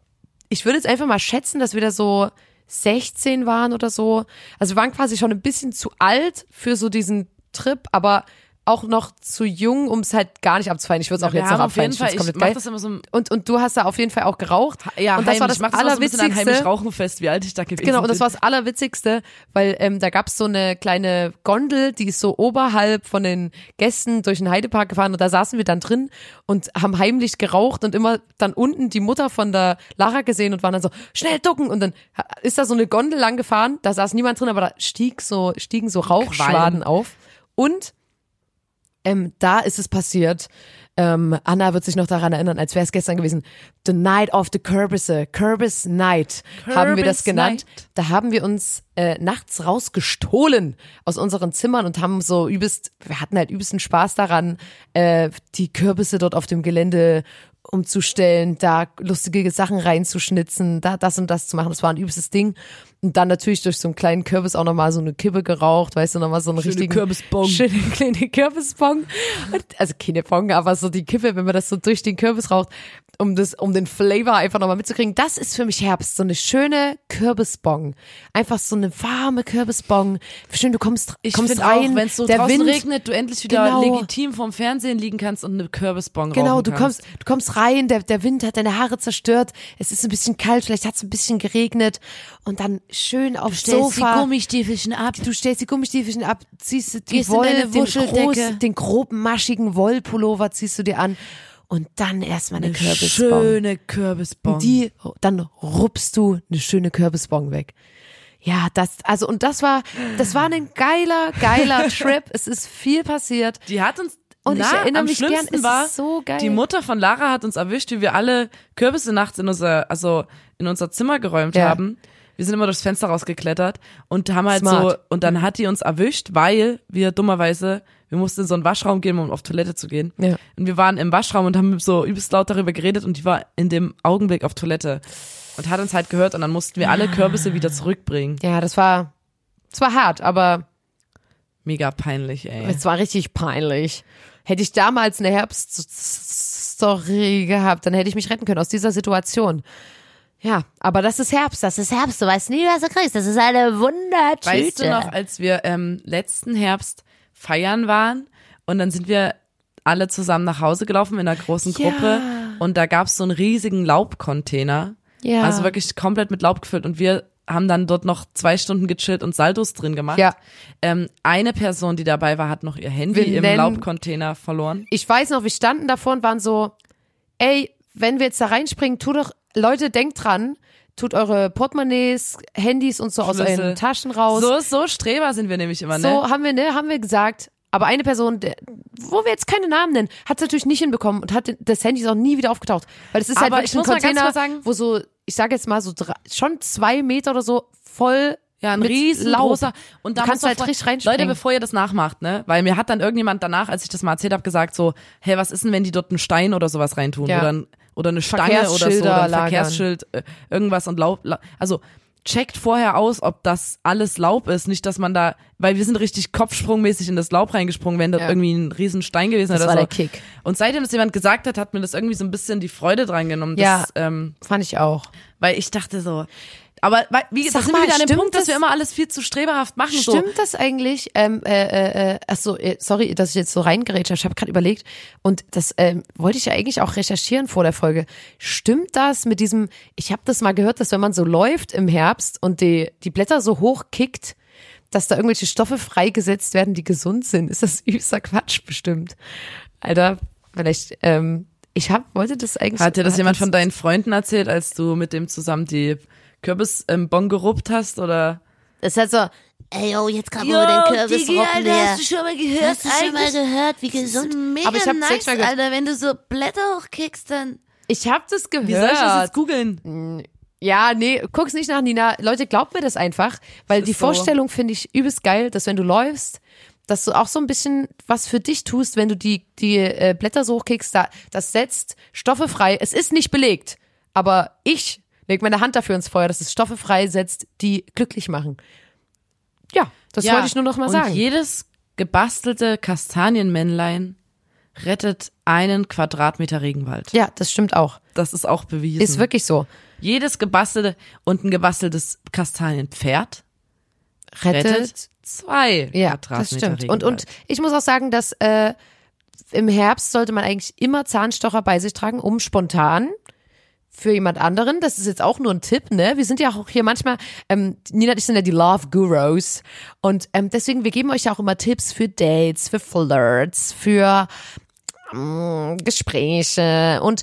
ich würde jetzt einfach mal schätzen, dass wir da so 16 waren oder so. Also wir waren quasi schon ein bisschen zu alt für so diesen Trip, aber auch noch zu jung, um es halt gar nicht abzufallen. Ich würde es auch wir jetzt noch auf abfallen. jeden Fall, find's ich komplett mach geil. das immer so, Und, und du hast da auf jeden Fall auch geraucht. ja, und das war heimlich. das ich mach das immer so heimlich Allerwitzigste. Rauchen fest, wie alt ich da gewesen Genau, und das war das Allerwitzigste, weil ähm, da gab's so eine kleine Gondel, die ist so oberhalb von den Gästen durch den Heidepark gefahren und da saßen wir dann drin und haben heimlich geraucht und immer dann unten die Mutter von der Lara gesehen und waren dann so, schnell ducken und dann ist da so eine Gondel lang gefahren, da saß niemand drin, aber da stieg so, stiegen so Rauchschwaden auf und ähm, da ist es passiert. Ähm, Anna wird sich noch daran erinnern, als wäre es gestern gewesen. The Night of the Kürbisse, Kürbis Night haben wir das Kürbis genannt. Night. Da haben wir uns äh, nachts rausgestohlen aus unseren Zimmern und haben so übelst, wir hatten halt übelsten Spaß daran, äh, die Kürbisse dort auf dem Gelände umzustellen, da lustige Sachen reinzuschnitzen, da das und das zu machen. Das war ein übelstes Ding. Und dann natürlich durch so einen kleinen Kürbis auch nochmal so eine Kippe geraucht, weißt du, nochmal so einen Schöne richtigen Kürbisbong. Schöne (laughs) kleine Kürbisbong. Also keine Bong, aber so die Kippe, wenn man das so durch den Kürbis raucht, um das, um den Flavor einfach nochmal mitzukriegen. Das ist für mich Herbst. So eine schöne Kürbisbong. Einfach so eine warme Kürbisbong. Schön, du kommst, Ich kommst rein. wenn es so der draußen Wind, regnet, du endlich wieder Genau. legitim vorm Fernsehen liegen kannst und eine Kürbisbong Genau, du kannst. kommst, du kommst rein, der, der Wind hat deine Haare zerstört, es ist ein bisschen kalt, vielleicht hat es ein bisschen geregnet und dann schön aufs Sofa. Gummistiefelchen ab. du stellst die Gummistiefelchen ab, ziehst du die Gehst in Woll, deine den, groß, den groben, maschigen Wollpullover ziehst du dir an und dann erstmal eine, Kürbisbong. Schöne Kürbisbong. Die, dann rupst du eine schöne Kürbisbong weg. Ja, das, also, und das war, das war ein geiler, geiler (laughs) Trip. Es ist viel passiert. Die hat uns Und ich na, erinnere am mich gern, es war, ist so geil. die Mutter von Lara hat uns erwischt, wie wir alle Kürbisse nachts in unser, also in unser Zimmer geräumt Ja. haben. Wir sind immer durchs Fenster rausgeklettert und haben halt Smart. so, und dann hat die uns erwischt, weil wir dummerweise, wir mussten in so einen Waschraum gehen, um auf Toilette zu gehen. Ja. Und wir waren im Waschraum und haben so übelst laut darüber geredet und die war in dem Augenblick auf Toilette und hat uns halt gehört und dann mussten wir alle Kürbisse wieder zurückbringen. Ja, das war, das war hart, aber Mega peinlich, ey. es war richtig peinlich. Hätte ich damals eine Herbststory gehabt, dann hätte ich mich retten können aus dieser Situation. Ja, aber das ist Herbst, das ist Herbst, du weißt nie, was du kriegst. Das ist eine Wundertüte. Weißt du noch, als wir ähm, letzten Herbst feiern waren und dann sind wir alle zusammen nach Hause gelaufen in einer großen Ja. Gruppe und da gab's so einen riesigen Laubcontainer. Ja. Also wirklich komplett mit Laub gefüllt und wir haben dann dort noch zwei Stunden gechillt und Saldos drin gemacht. Ja. Ähm, eine Person, die dabei war, hat noch ihr Handy Wir im nennen- Laubcontainer verloren. Ich weiß noch, wir standen davor und waren so, ey, wenn wir jetzt da reinspringen, tu doch, Leute, denkt dran, tut eure Portemonnaies, Handys und so aus Schlüssel. euren Taschen raus. So, so Streber sind wir nämlich immer, ne? So haben wir, ne, haben wir gesagt. Aber eine Person, der, wo wir jetzt keine Namen nennen, hat es natürlich nicht hinbekommen und hat das Handy ist auch nie wieder aufgetaucht. Weil es ist halt Aber wirklich ich ein muss mal ganz Container, sagen- wo so, ich sage jetzt mal so drei, schon zwei Meter oder so voll Ja, ein riesengroßer. Und da Du kannst man halt richtig reinspringen. Leute, bevor ihr das nachmacht, ne? Weil mir hat dann irgendjemand danach, als ich das mal erzählt habe, gesagt so, hey, was ist denn, wenn die dort einen Stein oder sowas reintun? Ja. Oder, ein, oder eine Stange oder so, oder ein lagern. Verkehrsschild, äh, irgendwas und Laub. La also checkt vorher aus, ob das alles Laub ist. Nicht, dass man da, weil wir sind richtig kopfsprungmäßig in das Laub reingesprungen, wenn dort Ja. irgendwie ein riesen Stein gewesen Das oder war so. der Kick. Und seitdem das jemand gesagt hat, hat mir das irgendwie so ein bisschen die Freude dran genommen. Ja. ähm, Fand ich auch. weil ich dachte so, aber wie Sag gesagt, sind mal, wir wieder an dem Punkt, dass das- wir immer alles viel zu streberhaft machen. So. Stimmt das eigentlich? Ähm, äh, äh, äh, achso, äh, sorry, dass ich jetzt so reingerätscht habe. Ich habe gerade überlegt und das ähm, wollte ich ja eigentlich auch recherchieren vor der Folge. Stimmt das mit diesem? Ich habe das mal gehört, dass wenn man so läuft im Herbst und die die Blätter so hoch kickt, dass da irgendwelche Stoffe freigesetzt werden, die gesund sind. Ist das übster Quatsch bestimmt? Alter, vielleicht. Ähm, ich hab, wollte das eigentlich. Hat dir das jemand von deinen Freunden erzählt, als du mit dem zusammen die Kürbisbon geruppt hast oder? Das ist halt so. Ey, yo, jetzt wo wir den Kürbis Digi, rocken, Alter, hast du schon mal gehört? Hast du schon mal gehört, wie es gesund? mega Aber ich hab's nice, gehört. Alter, wenn du so Blätter hochkickst, dann Ich habe das gehört. Wie soll ich das jetzt googeln? Ja, nee, guck's nicht nach, Nina. Leute, glaubt mir das einfach, weil Das die so. Vorstellung finde ich übelst geil, dass wenn du läufst, dass du auch so ein bisschen was für dich tust, wenn du die, die äh, Blätter so hochkickst, da, das setzt Stoffe frei. Es ist nicht belegt, aber ich leg meine Hand dafür ins Feuer, dass es Stoffe frei setzt, die glücklich machen. Ja, das wollte ich nur noch mal und sagen. jedes gebastelte Kastanienmännlein rettet einen Quadratmeter Regenwald. Ja, das stimmt auch. Das ist auch bewiesen. Ist wirklich so. Jedes gebastelte und ein gebasteltes Kastanienpferd Rettet, rettet zwei Ja, das Quadratmeter stimmt. Und, und Regenwald. ich muss auch sagen, dass äh, im Herbst sollte man eigentlich immer Zahnstocher bei sich tragen, um spontan für jemand anderen, das ist jetzt auch nur ein Tipp, ne? Wir sind ja auch hier manchmal, ähm, Nina und ich sind ja die Love Gurus und ähm, deswegen, wir geben euch ja auch immer Tipps für Dates, für Flirts, für ähm, Gespräche und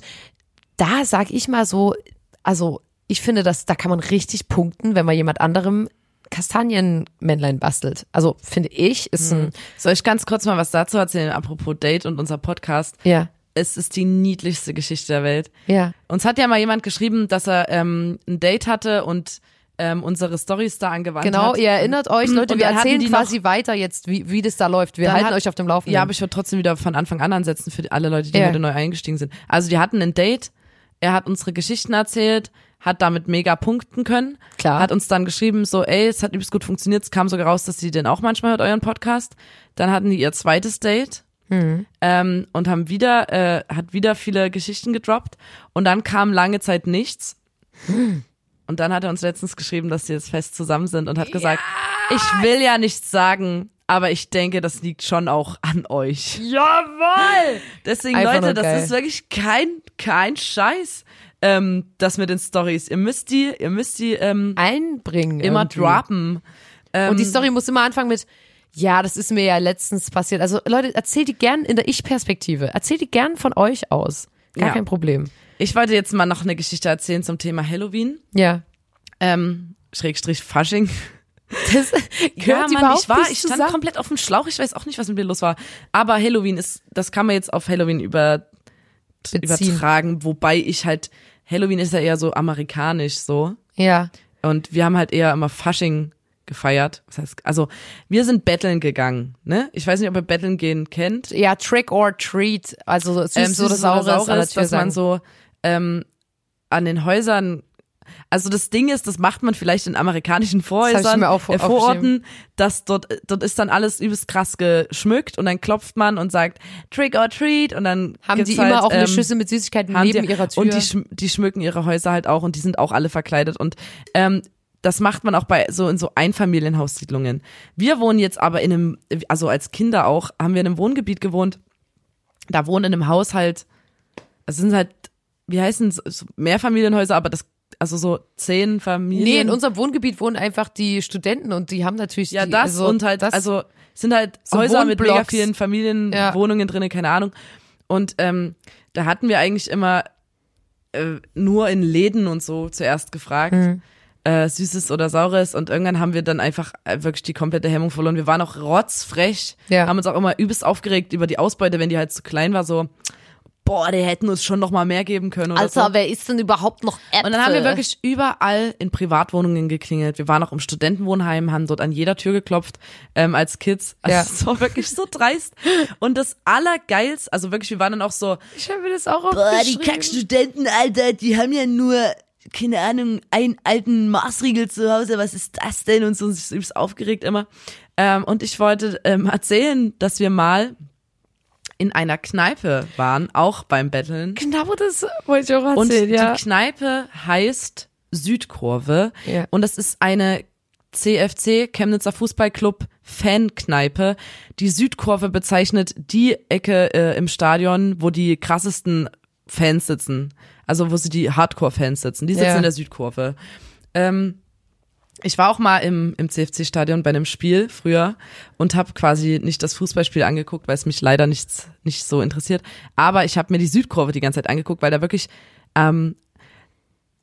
da sag ich mal so, also ich finde, dass da kann man richtig punkten, wenn man jemand anderem Kastanienmännlein bastelt. Also finde ich, ist ein, Soll ich ganz kurz mal was dazu erzählen, apropos Date und unser Podcast? ja, Es ist die niedlichste Geschichte der Welt. ja. Uns hat ja mal jemand geschrieben, dass er ähm, ein Date hatte und ähm, unsere Stories da angewandt Genau, hat. ihr erinnert euch, (clears throat) Leute, wir erzählen die quasi weiter jetzt, wie, wie das da läuft. Wir halten hat- euch auf dem Laufenden. Ja, aber ich würde trotzdem wieder von Anfang an ansetzen für alle Leute, die Ja. heute neu eingestiegen sind. Also die hatten ein Date, er hat unsere Geschichten erzählt, hat damit mega punkten können. Klar. Hat uns dann geschrieben, so, ey, es hat übelst gut funktioniert. Es kam sogar raus, dass sie den auch manchmal hört, euren Podcast. Dann hatten die ihr zweites Date. Hm. Ähm, und haben wieder, äh, hat wieder viele Geschichten gedroppt. Und dann kam lange Zeit nichts. Und dann hat er uns letztens geschrieben, dass sie jetzt fest zusammen sind und hat gesagt, ich will ja nichts sagen, aber ich denke, das liegt schon auch an euch. Jawoll! Deswegen, Einfach Leute, das geil. ist wirklich kein, kein Scheiß. Ähm, das mit den Stories. Ihr müsst die, ihr müsst die ähm, Einbringen. immer irgendwie. droppen. Ähm, Und die Story muss immer anfangen mit, ja, das ist mir ja letztens passiert. Also Leute, erzählt die gern in der Ich-Perspektive. Erzählt die gern von euch aus. Gar Ja. kein Problem. Ich wollte jetzt mal noch eine Geschichte erzählen zum Thema Halloween. Ja. Ähm, Schrägstrich Fasching. Das (laughs) gehört Mann, überhaupt ich war, ich stand zusammen. komplett auf dem Schlauch. Ich weiß auch nicht, was mit mir los war. Aber Halloween ist, das kann man jetzt auf Halloween über, Beziehen. übertragen. Wobei ich halt, Halloween ist ja eher so amerikanisch so. Ja. Und wir haben halt eher immer Fasching gefeiert. Das heißt, also wir sind betteln gegangen, ne? Ich weiß nicht, ob ihr betteln gehen kennt. Ja, Trick or Treat. Also süß Ähm, oder an der Saures, Tür dass man so ähm, an den Häusern also das Ding ist, das macht man vielleicht in amerikanischen Vorhäusern, mir auch vor- äh, Vororten, dass dort, dort ist dann alles übelst krass geschmückt und dann klopft man und sagt Trick or Treat und dann Haben die halt, immer auch eine ähm, Schüssel mit Süßigkeiten neben die, ihrer Tür? Und die, die schmücken ihre Häuser halt auch und die sind auch alle verkleidet. Und ähm, das macht man auch bei so in so Einfamilienhaussiedlungen. Wir wohnen jetzt aber in einem, also als Kinder auch, haben wir in einem Wohngebiet gewohnt. Da wohnen in einem Haushalt, es sind halt, wie heißen es, Mehrfamilienhäuser, aber das, also so zehn Familien. nee, in unserem Wohngebiet wohnen einfach die Studenten und die haben natürlich Ja, die, das also, und halt, das, also sind halt So Häuser mit mega vielen Familienwohnungen drinne, keine Ahnung. Und ähm, da hatten wir eigentlich immer äh, nur in Läden und so zuerst gefragt, Mhm. Äh, Süßes oder Saures. Und irgendwann haben wir dann einfach äh, wirklich die komplette Hemmung verloren. Wir waren auch rotzfrech, Ja. haben uns auch immer übelst aufgeregt über die Ausbeute, wenn die halt zu klein war, so, boah, die hätten uns schon noch mal mehr geben können oder so. Alter, wer ist denn überhaupt noch Äpfel? Und dann haben wir wirklich überall in Privatwohnungen geklingelt. Wir waren auch im Studentenwohnheim, haben dort an jeder Tür geklopft ähm, als Kids. Also (laughs) Ja. es war wirklich so dreist. Und das Allergeilste, also wirklich, wir waren dann auch so, Ich habe mir das auch Boah, die. Kackstudenten, Alter, die haben ja nur, keine Ahnung, einen alten Maßriegel zu Hause. Was ist das denn? und so und sich übelst aufgeregt immer. Ähm, und ich wollte ähm, erzählen, dass wir mal in einer Kneipe waren, auch beim Betteln. Genau das wollte ich auch Und erzählen, ja. die Kneipe heißt Südkurve. Ja. Und das ist eine CFC, Chemnitzer Fußballclub Fankneipe. Die Südkurve bezeichnet die Ecke äh, im Stadion, wo die krassesten Fans sitzen. Also wo sie die Hardcore-Fans sitzen. Die sitzen Ja. in der Südkurve. Ähm, ich war auch mal im, im CFC-Stadion bei einem Spiel früher und habe quasi nicht das Fußballspiel angeguckt, weil es mich leider nichts, nicht so interessiert. Aber ich habe mir die Südkurve die ganze Zeit angeguckt, weil da wirklich, ähm,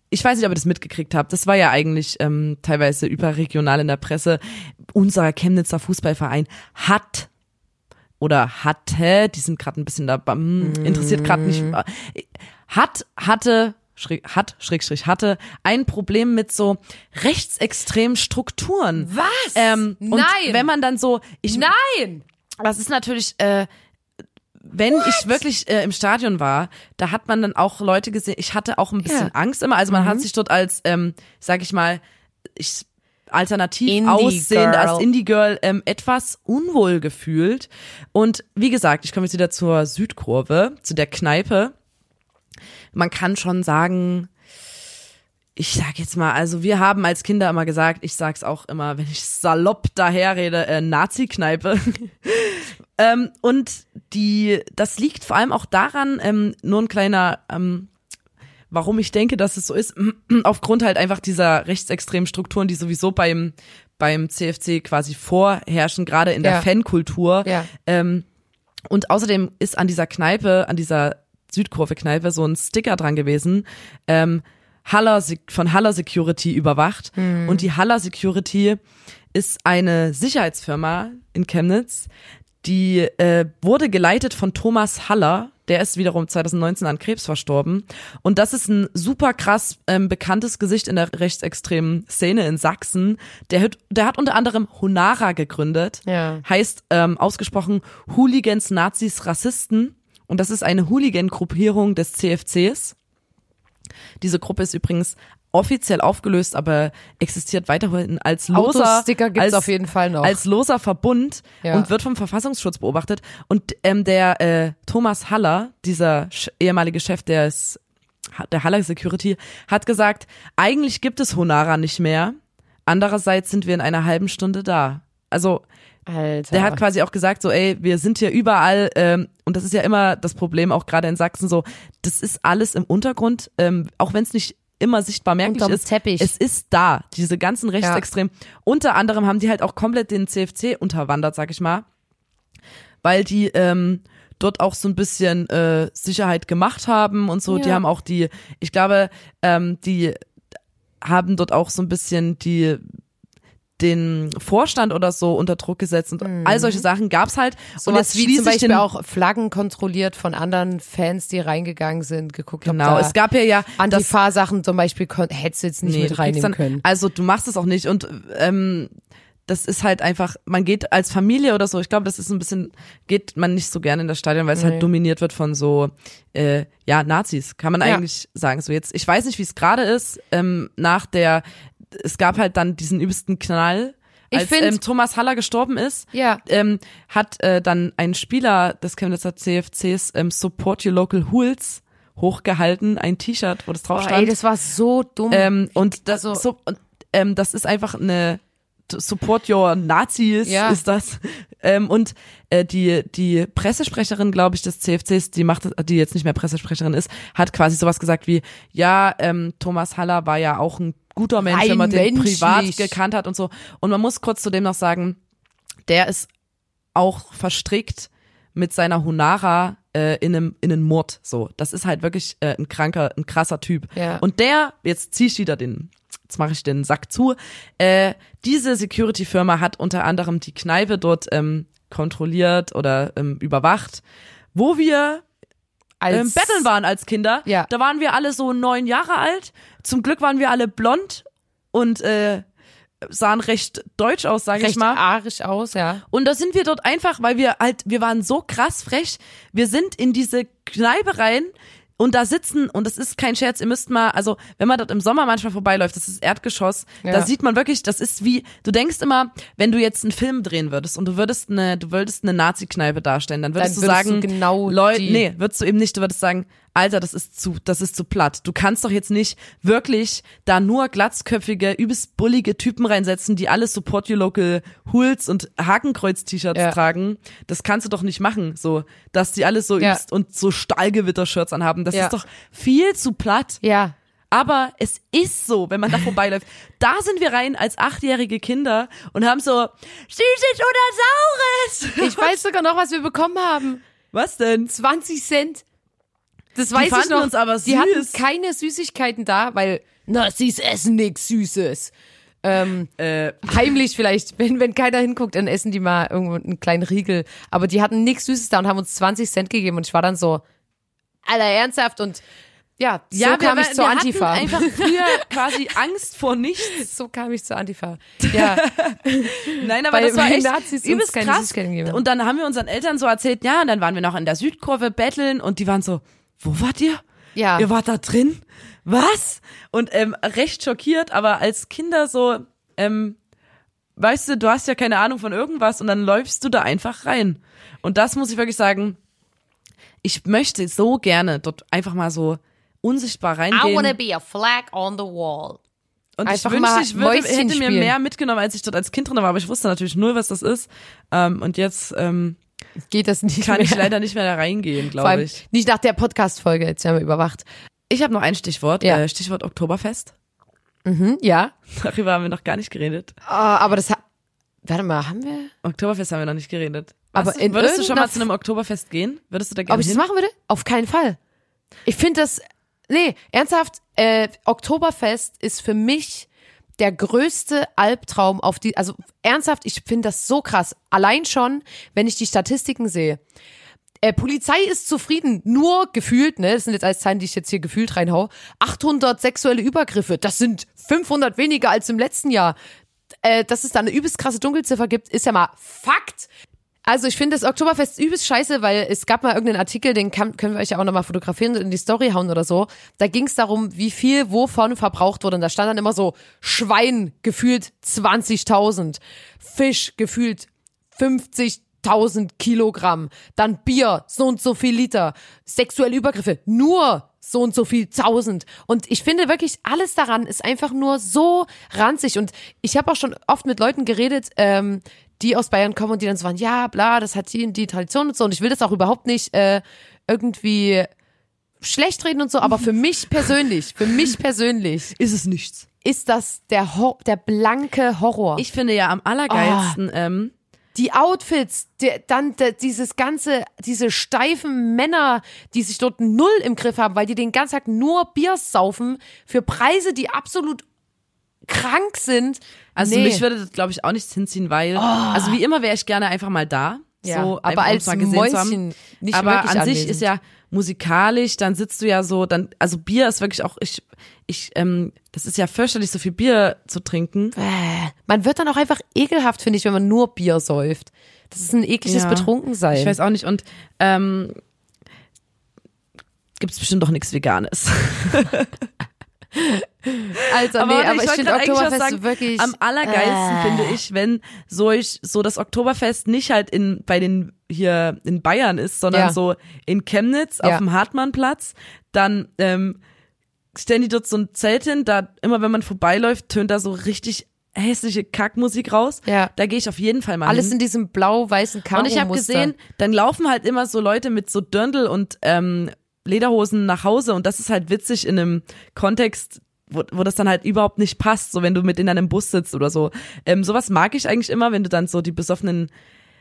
ich weiß nicht, ob ihr das mitgekriegt habt. Das war ja eigentlich ähm, teilweise überregional in der Presse. Unser Chemnitzer Fußballverein hat oder hatte, die sind gerade ein bisschen da, hm, interessiert gerade nicht, äh, hat, hatte, schräg, hat, Schrägstrich, hatte ein Problem mit so rechtsextremen Strukturen. Was? Ähm, und Nein. wenn man dann so, ich, Nein! das ist natürlich, äh, wenn ich wirklich äh, im Stadion war, da hat man dann auch Leute gesehen. Ich hatte auch ein bisschen Ja. Angst immer. Also man hat sich dort als, ähm, sag ich mal, ich alternativ Indie aussehend Girl. als Indie-Girl ähm, etwas unwohl gefühlt. Und wie gesagt, ich komme jetzt wieder zur Südkurve, zu der Kneipe. Man kann schon sagen, ich sag jetzt mal, also wir haben als Kinder immer gesagt, ich sag's auch immer, wenn ich salopp daherrede, äh, Nazi-Kneipe. (laughs) ähm, und die, das liegt vor allem auch daran, ähm, nur ein kleiner, ähm, warum ich denke, dass es so ist, (clears throat) aufgrund halt einfach dieser rechtsextremen Strukturen, die sowieso beim, beim CFC quasi vorherrschen, gerade in der Ja. Fankultur. Ja. Ähm, und außerdem ist an dieser Kneipe, an dieser Südkurve-Kneipe so ein Sticker dran gewesen, ähm, Haller, von Haller Security überwacht. Und die Haller Security ist eine Sicherheitsfirma in Chemnitz, die äh, wurde geleitet von Thomas Haller. Der ist wiederum 2019 an Krebs verstorben. Und das ist ein super krass ähm, bekanntes Gesicht in der rechtsextremen Szene in Sachsen. Der, hat- der hat unter anderem Honara gegründet. Ja. Heißt ähm, ausgesprochen Hooligans, Nazis, Rassisten. Und das ist eine Hooligan-Gruppierung des CFCs. Diese Gruppe ist übrigens offiziell aufgelöst, aber existiert weiterhin als loser, Autosticker gibt's als, auf jeden Fall noch. als loser Verbund Ja. und wird vom Verfassungsschutz beobachtet. Und ähm, der äh, Thomas Haller, dieser ehemalige Chef des der Haller Security, hat gesagt, eigentlich gibt es Honara nicht mehr. Andererseits sind wir in einer halben Stunde da. Also Alter. der hat quasi auch gesagt, so, ey, wir sind hier überall, ähm, und das ist ja immer das Problem, auch gerade in Sachsen, so, das ist alles im Untergrund, ähm, auch wenn es nicht immer sichtbar merklich ist. Teppich. Es ist da, diese ganzen Rechtsextremen. Unter anderem haben die halt auch komplett den CFC unterwandert, sag ich mal, weil die ähm, dort auch so ein bisschen äh, Sicherheit gemacht haben und so. Die Ja. haben auch die, ich glaube, ähm, die haben dort auch so ein bisschen die den Vorstand oder so unter Druck gesetzt und all solche Sachen gab's halt. so und was jetzt wie zum schließe ich Beispiel auch Flaggen kontrolliert von anderen Fans, die reingegangen sind, geguckt Genau, ob es gab ja ja Antifa-Sachen zum Beispiel hättest du jetzt nicht nee, mit reinnehmen dann, können. Also du machst es auch nicht und ähm, das ist halt einfach, man geht als Familie oder so, ich glaube, das ist ein bisschen, geht man nicht so gerne in das Stadion, weil es Nee. halt dominiert wird von so, äh, ja, Nazis, kann man Ja. eigentlich sagen. So jetzt, ich weiß nicht, wie es gerade ist, ähm, nach der, es gab halt dann diesen übelsten Knall, Ich als find- ähm, Thomas Haller gestorben ist. Ja. ähm, hat äh, dann ein Spieler des Chemnitzer CFCs ähm, Support Your Local Hools hochgehalten, ein T-Shirt, wo das drauf Boah, stand. ey, das war so dumm. ähm, und das, also- so, und, ähm, das ist einfach eine Support Your Nazis Ja. ist das. Ähm, und äh, die die Pressesprecherin, glaube ich, des CFCs, die macht, die jetzt nicht mehr Pressesprecherin ist, hat quasi sowas gesagt wie, ja, ähm, Thomas Haller war ja auch ein guter Mensch, Rein wenn man den menschlich. privat gekannt hat und so. Und man muss kurz zudem noch sagen, der ist auch verstrickt mit seiner Honara äh, in einem in einen Mord. So, das ist halt wirklich äh, ein kranker, ein krasser Typ. Ja. Und der, jetzt zieh ich wieder den, jetzt mache ich den Sack zu. Äh, diese Security-Firma hat unter anderem die Kneipe dort ähm, kontrolliert oder ähm, überwacht, wo wir Als ähm, betteln waren als Kinder. Ja. Da waren wir alle so neun Jahre alt. Zum Glück waren wir alle blond und äh, sahen recht deutsch aus, sage ich recht mal. arisch aus, ja. Und da sind wir dort einfach, weil wir halt, wir waren so krass frech. Wir sind in diese Kneipe rein und da sitzen, und das ist kein Scherz, ihr müsst mal, also wenn man dort im Sommer manchmal vorbeiläuft, das ist Erdgeschoss, Ja. da sieht man wirklich, das ist wie, du denkst immer, wenn du jetzt einen Film drehen würdest und du würdest eine, du würdest eine Nazi-Kneipe darstellen, dann würdest Dann du würdest sagen, du genau Leute, nee, würdest du eben nicht, du würdest sagen, Alter, das ist zu, das ist zu platt. Du kannst doch jetzt nicht wirklich da nur glatzköpfige, übelst bullige Typen reinsetzen, die alle Support Your Local Hools und Hakenkreuz-T-Shirts Ja. tragen. Das kannst du doch nicht machen, so, dass die alle so Ja. übelst und so Stahlgewitter-Shirts anhaben. Das Ja. ist doch viel zu platt. Ja. Aber es ist so, wenn man da vorbeiläuft. (laughs) Da sind wir rein als achtjährige Kinder und haben so Süßes oder Saures. Ich weiß sogar noch, was wir bekommen haben. Was denn? 20 Cent. Das weiß ich noch. uns aber Die hatten süß. keine Süßigkeiten da, weil Nazis essen nix Süßes. Ähm, Äh, heimlich vielleicht, wenn, wenn keiner hinguckt, dann essen die mal irgendwo einen kleinen Riegel. Aber die hatten nichts Süßes da und haben uns 20 Cent gegeben und ich war dann so, Alter, ernsthaft und ja, so ja, kam wir, ich zur Antifa. einfach (laughs) früher quasi Angst vor nichts. so kam ich zur Antifa. Ja, (laughs) Nein, aber Weil- das war echt Nazis übelst keine krass. Und dann haben wir unseren Eltern so erzählt, ja, und dann waren wir noch in der Südkurve betteln und die waren so, wo wart ihr? Ja. Ihr wart da drin? Was? Und ähm, recht schockiert, aber als Kinder so, ähm, weißt du, du hast ja keine Ahnung von irgendwas und dann läufst du da einfach rein. Und das muss ich wirklich sagen, ich möchte so gerne dort einfach mal so unsichtbar I wanna reingehen. be a flag on the wall. Und einfach ich wünschte, ich würde, hätte mir mehr mitgenommen, als ich dort als Kind drin war, aber ich wusste natürlich null, was das ist. Ähm, und jetzt ähm, Geht das nicht kann mehr. ich leider nicht mehr da reingehen, glaube ich. nicht nach der Podcast-Folge, jetzt werden wir überwacht. Ich habe noch ein Stichwort, Ja. äh, Stichwort Oktoberfest. Mhm, ja. Darüber haben wir noch gar nicht geredet. Ah, aber das hat, warte mal, haben wir? Oktoberfest haben wir noch nicht geredet. Aber du, in würdest du schon mal zu einem Oktoberfest gehen? Würdest du da Ob gerne ich das hin? machen würde? Auf keinen Fall. Ich finde das, nee, ernsthaft, äh, Oktoberfest ist für mich der größte Albtraum auf die, also ernsthaft, ich finde das so krass. Allein schon, wenn ich die Statistiken sehe. Äh, Polizei ist zufrieden, nur gefühlt, ne, das sind jetzt alles Zahlen, die ich jetzt hier gefühlt reinhau, 800 sexuelle Übergriffe, das sind 500 weniger als im letzten Jahr. Äh, dass es da eine übelst krasse Dunkelziffer gibt, ist ja mal Fakt. Also ich finde das Oktoberfest übelst scheiße, weil es gab mal irgendeinen Artikel, den kann, können wir euch ja auch nochmal fotografieren und in die Story hauen oder so. Da ging es darum, wie viel wovon verbraucht wurde. Und da stand dann immer so, Schwein gefühlt 20.000, Fisch gefühlt 50.000 Kilogramm, dann Bier so und so viel Liter, sexuelle Übergriffe nur so und so viel tausend. Und ich finde wirklich, alles daran ist einfach nur so ranzig. Und ich habe auch schon oft mit Leuten geredet, ähm, die aus Bayern kommen und die dann so waren, ja, bla, das hat die die Tradition und so. Und ich will das auch überhaupt nicht äh, irgendwie schlecht reden und so, aber für mich (laughs) persönlich, für mich persönlich Ist es nichts. ist das der, Hor der blanke Horror. Ich finde ja am allergeilsten, Ah. ähm, die Outfits, der, dann der, dieses ganze, diese steifen Männer, die sich dort null im Griff haben, weil die den ganzen Tag nur Bier saufen für Preise, die absolut krank sind. also nee. Oh. mich würde das, glaube ich, auch nichts hinziehen, weil, also wie immer wäre ich gerne einfach mal da. Ja, so, aber als es mal gesehen zu Mäuschen haben. nicht aber an sich anwesend. ist ja musikalisch, dann sitzt du ja so, dann, also Bier ist wirklich auch, ich, ich, ähm, das ist ja fürchterlich, so viel Bier zu trinken. Äh, man wird dann auch einfach ekelhaft, finde ich, wenn man nur Bier säuft. Das ist ein ekliges Ja. Betrunkensein. Ich weiß auch nicht und ähm, gibt's bestimmt doch nichts Veganes. (laughs) (laughs) also, Aber, nee, aber ich wollte finde gerade eigentlich was Oktoberfest sagen, wirklich. am allergeilsten äh. finde ich, wenn so ich, so das Oktoberfest nicht halt in bei den hier in Bayern ist, sondern Ja. so in Chemnitz Ja. auf dem Hartmannplatz, dann ähm, stellen die dort so ein Zelt hin, da immer wenn man vorbeiläuft, tönt da so richtig hässliche Kackmusik raus. Ja. Da gehe ich auf jeden Fall mal Alles hin. in diesem blau-weißen Karo Und ich habe gesehen, dann laufen halt immer so Leute mit so Dirndl und ähm, Lederhosen nach Hause und das ist halt witzig in einem Kontext, wo, wo das dann halt überhaupt nicht passt, so wenn du mit in einem Bus sitzt oder so. Ähm, sowas mag ich eigentlich immer, wenn du dann so die besoffenen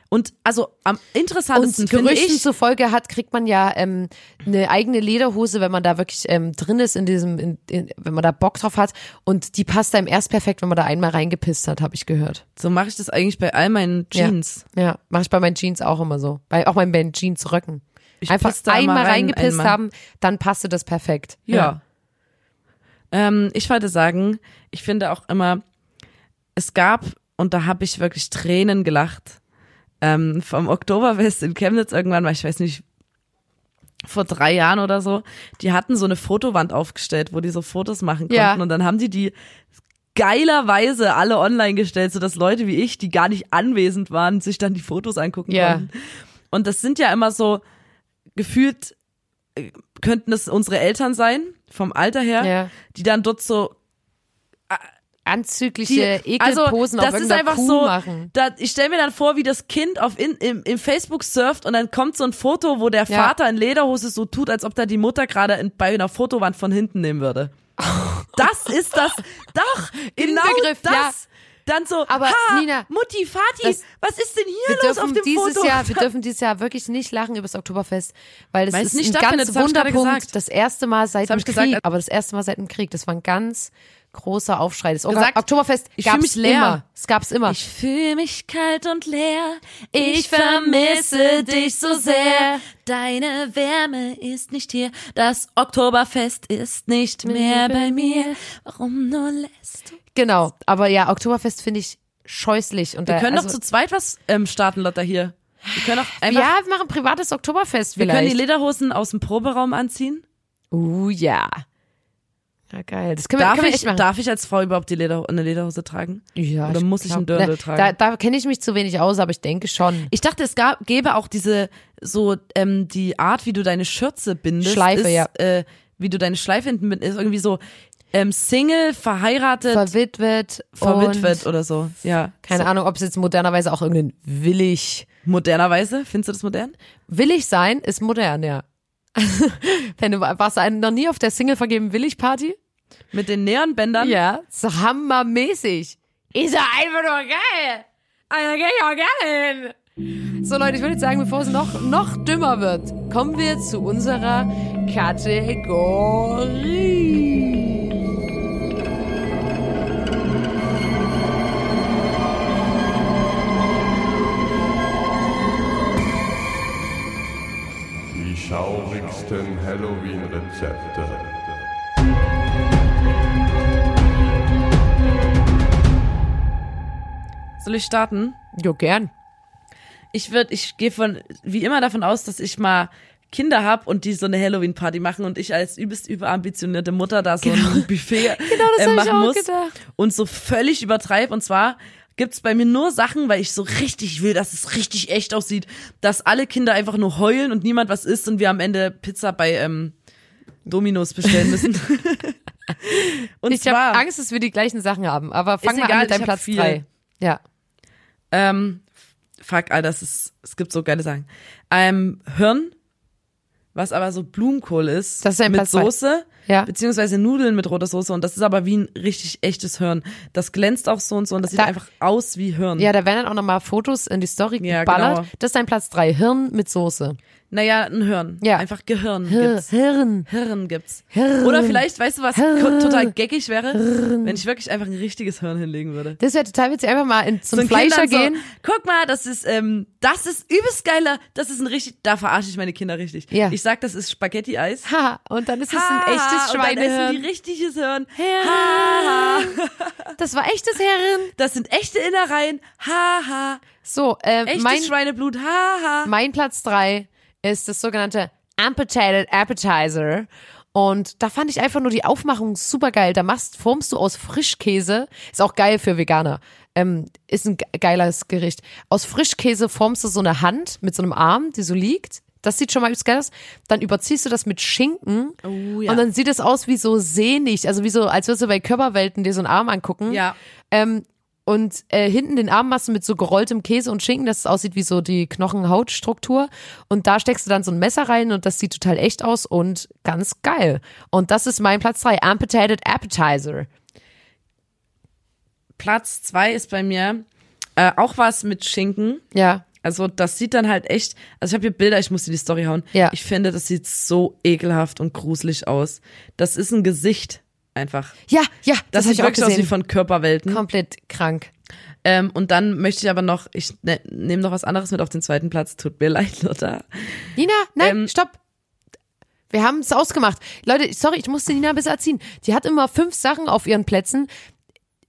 und also am interessantesten Und Gerüchten ich, zufolge hat, kriegt man ja ähm, eine eigene Lederhose, wenn man da wirklich ähm, drin ist in diesem, in, in, wenn man da Bock drauf hat. Und die passt einem erst perfekt, wenn man da einmal reingepisst hat, habe ich gehört. so mache ich das eigentlich bei all meinen Jeans. Ja, ja mache ich bei meinen Jeans auch immer so. Bei auch meinen meinen Jeans-Röcken. Ich Einfach einmal rein, reingepisst einmal. haben, dann passte das perfekt. Ja. Ähm, ich wollte sagen, ich finde auch immer, es gab, und da habe ich wirklich Tränen gelacht, ähm, vom Oktoberfest in Chemnitz irgendwann mal, ich weiß nicht, vor drei Jahren oder so, die hatten so eine Fotowand aufgestellt, wo die so Fotos machen konnten Ja. und dann haben die die geilerweise alle online gestellt, sodass Leute wie ich, die gar nicht anwesend waren, sich dann die Fotos angucken Ja. konnten. Und das sind ja immer so gefühlt könnten das unsere Eltern sein, vom Alter her, Ja. die dann dort so Anzügliche die, also Ekelposen das auf ist einfach Kuh so, machen. da, ich stelle mir dann vor, wie das Kind auf in, im, im Facebook surft und dann kommt so ein Foto, wo der Ja. Vater in Lederhose so tut, als ob da die Mutter gerade bei einer Fotowand von hinten nehmen würde. (laughs) Das ist das, doch, genau Inbegriff, das. ja. Dann so, Aber, ha, Nina, Mutti, Vati, das- was ist denn hier Wir los auf dürfen dem dieses Foto? Jahr, wir (laughs) dürfen dieses Jahr wirklich nicht lachen über das Oktoberfest, weil es ist nicht ein ganz Wunderpunkt. Das erste Mal seit dem ich gesagt, Krieg, als- aber das erste Mal seit dem Krieg. Das war ein ganz großer Aufschrei. Das Gesagt, Oktoberfest ich gab's mich leer. immer. Es gab's immer. Ich fühle mich kalt und leer. Ich vermisse dich so sehr. Deine Wärme ist nicht hier. Das Oktoberfest ist nicht mehr bei mir. Warum nur lässt du? genau. Aber ja, Oktoberfest finde ich scheußlich. Und Wir da, können also, doch zu zweit was ähm, starten, Lotta, hier. Wir können doch einfach, ja, wir machen privates Oktoberfest wir können vielleicht. die Lederhosen aus dem Proberaum anziehen. uh, ja. Ja, geil. Das können wir, Darf können wir ich, darf ich als Frau überhaupt die Leder, eine Lederhose tragen? ja, Oder muss ich glaub, einen Dirndl tragen? Da, da kenne ich mich zu wenig aus, aber ich denke schon. Ich dachte, es gab, gäbe auch diese, so, ähm, die Art, wie du deine Schürze bindest. Schleife, ist, ja. Äh, wie du deine Schleife hinten mit, ist irgendwie so ähm, Single, verheiratet, Verwitwet. verwitwet oder so. Ja. Keine so. Ahnung, ob es jetzt modernerweise auch irgendein willig. Modernerweise, findest du das modern? Willig sein ist modern, ja. (laughs) Wenn du warst du noch nie auf der Single vergeben willig Party? Mit den Neonbändern? Ja, so hammermäßig. Ist ja einfach nur geil. Also geh ich auch gerne hin. So Leute, ich würde jetzt sagen, bevor es noch, noch dümmer wird, kommen wir zu unserer Kategorie. Die schaurigsten Halloween-Rezepte. Soll ich starten? Jo, gern. Ich würde, ich gehe von, wie immer davon aus, dass ich mal Kinder hab und die so eine Halloween-Party machen und ich als übelst überambitionierte Mutter da so ein Buffet Genau das äh, hab ich machen auch muss gedacht. und so völlig übertreib und zwar gibt's bei mir nur Sachen, weil ich so richtig will, dass es richtig echt aussieht, dass alle Kinder einfach nur heulen und niemand was isst und wir am Ende Pizza bei ähm, Dominos bestellen müssen. (laughs) und Ich habe Angst, dass wir die gleichen Sachen haben, aber fang mal egal, an mit deinem Platz viel. drei. Ja. Ähm, fuck, Alter, das ist, es gibt so geile Sachen. Ähm, Hirn, was aber so Blumenkohl ist, Das ist mit Platz. Soße, Ja. beziehungsweise Nudeln mit roter Soße und das ist aber wie ein richtig echtes Hirn. Das glänzt auch so und so und das sieht Da- einfach aus wie Hirn. Ja, da werden dann auch nochmal Fotos in die Story Ja, geballert. genau. Das ist dein Platz drei. Hirn mit Soße. Naja, ein Hirn. Ja. Einfach Gehirn Hir gibt's. Hirn. Hirn gibt's. Hirn. Oder vielleicht, weißt du, was Hirn. total geckig wäre? Wenn ich wirklich einfach ein richtiges Hirn hinlegen würde. Das wäre total witzig. Einfach mal in, zum So ein Fleischer gehen. So, guck mal, das ist, ähm, das ist übelst geiler. Das ist ein richtig, da verarsche ich meine Kinder richtig. Ja. Ich sag, das ist Spaghetti-Eis. (laughs) Ha, und dann ist es ein echtes und dann essen Schweinehirn. die richtiges Hirn. Hirn. Ha, ha. Das war echtes Hirn. Das sind echte Innereien. Ha, ha. So, äh, Echtes mein, Schweineblut. Ha, ha. mein Platz drei ist das sogenannte Amputated Appetizer. Und da fand ich einfach nur die Aufmachung super geil. Da machst, formst du aus Frischkäse, ist auch geil für Veganer, ähm, ist ein ge- geiles Gericht. Aus Frischkäse formst du so eine Hand mit so einem Arm, die so liegt. Das sieht schon mal übelst geil aus. Dann überziehst du das mit Schinken. Oh, ja. Und dann sieht es aus wie so sehnig, also wie so, als würdest du bei Körperwelten dir so einen Arm angucken. Ja. Ähm, und äh, hinten den Arm machst du mit so gerolltem Käse und Schinken, dass es aussieht wie so die Knochenhautstruktur. Und da steckst du dann so ein Messer rein und das sieht total echt aus und ganz geil. Und das ist mein Platz drei Amputated Appetizer. Platz zwei ist bei mir äh, auch was mit Schinken. Ja. Also das sieht dann halt echt, also ich habe hier Bilder, ich muss dir die Story hauen. Ja. Ich finde, das sieht so ekelhaft und gruselig aus. Das ist ein Gesicht einfach. Ja, ja, Das, das, sieht ich auch wirklich aus wie gesehen. von Körperwelten. Komplett krank. Ähm, und dann möchte ich aber noch, ich ne, nehme noch was anderes mit auf den zweiten Platz. Tut mir (laughs) leid, Lotta. Nina, nein, Ähm, stopp. Wir haben es ausgemacht. Leute, sorry, ich musste Nina ein bisschen erziehen. Die hat immer fünf Sachen auf ihren Plätzen.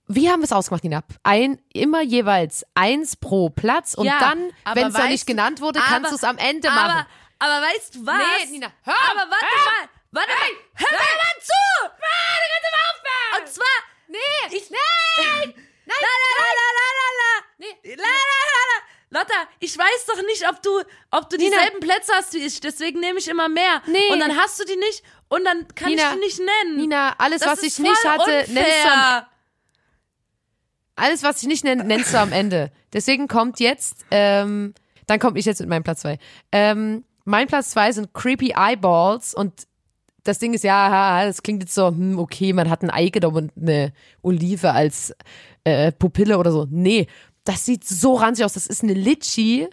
Wie haben wir es ausgemacht, Nina? Ein, immer jeweils eins pro Platz und Ja, dann, aber wenn es noch weißt nicht genannt wurde, aber- kannst du es am Ende machen. Aber, aber weißt du was? Nee, Nina, hör aber warte hör mal, warte mal, hör mir mal zu! Warte, kannst du mal aufhören! Und zwar, Nee, ich, nein! (laughs) Nein! La, la, la, la, la, la, la. Nee. La, la, la, la. Lotta, ich weiß doch nicht, ob du, ob du Nina. dieselben Plätze hast wie ich, deswegen nehme ich immer mehr. Nee. Und dann hast du die nicht und dann kann Nina, ich die nicht nennen. Nina, alles, das was ich nicht hatte, unfair. nennst du alles, was ich nicht nenne, nennst du am Ende. Deswegen kommt jetzt, ähm, dann komme ich jetzt mit meinem Platz zwei. Ähm, mein Platz zwei sind Creepy Eyeballs und das Ding ist, ja, das klingt jetzt so, hm, okay, man hat ein Ei genommen und eine Olive als äh, Pupille oder so. Nee, das sieht so ranzig aus. Das ist eine Litchi.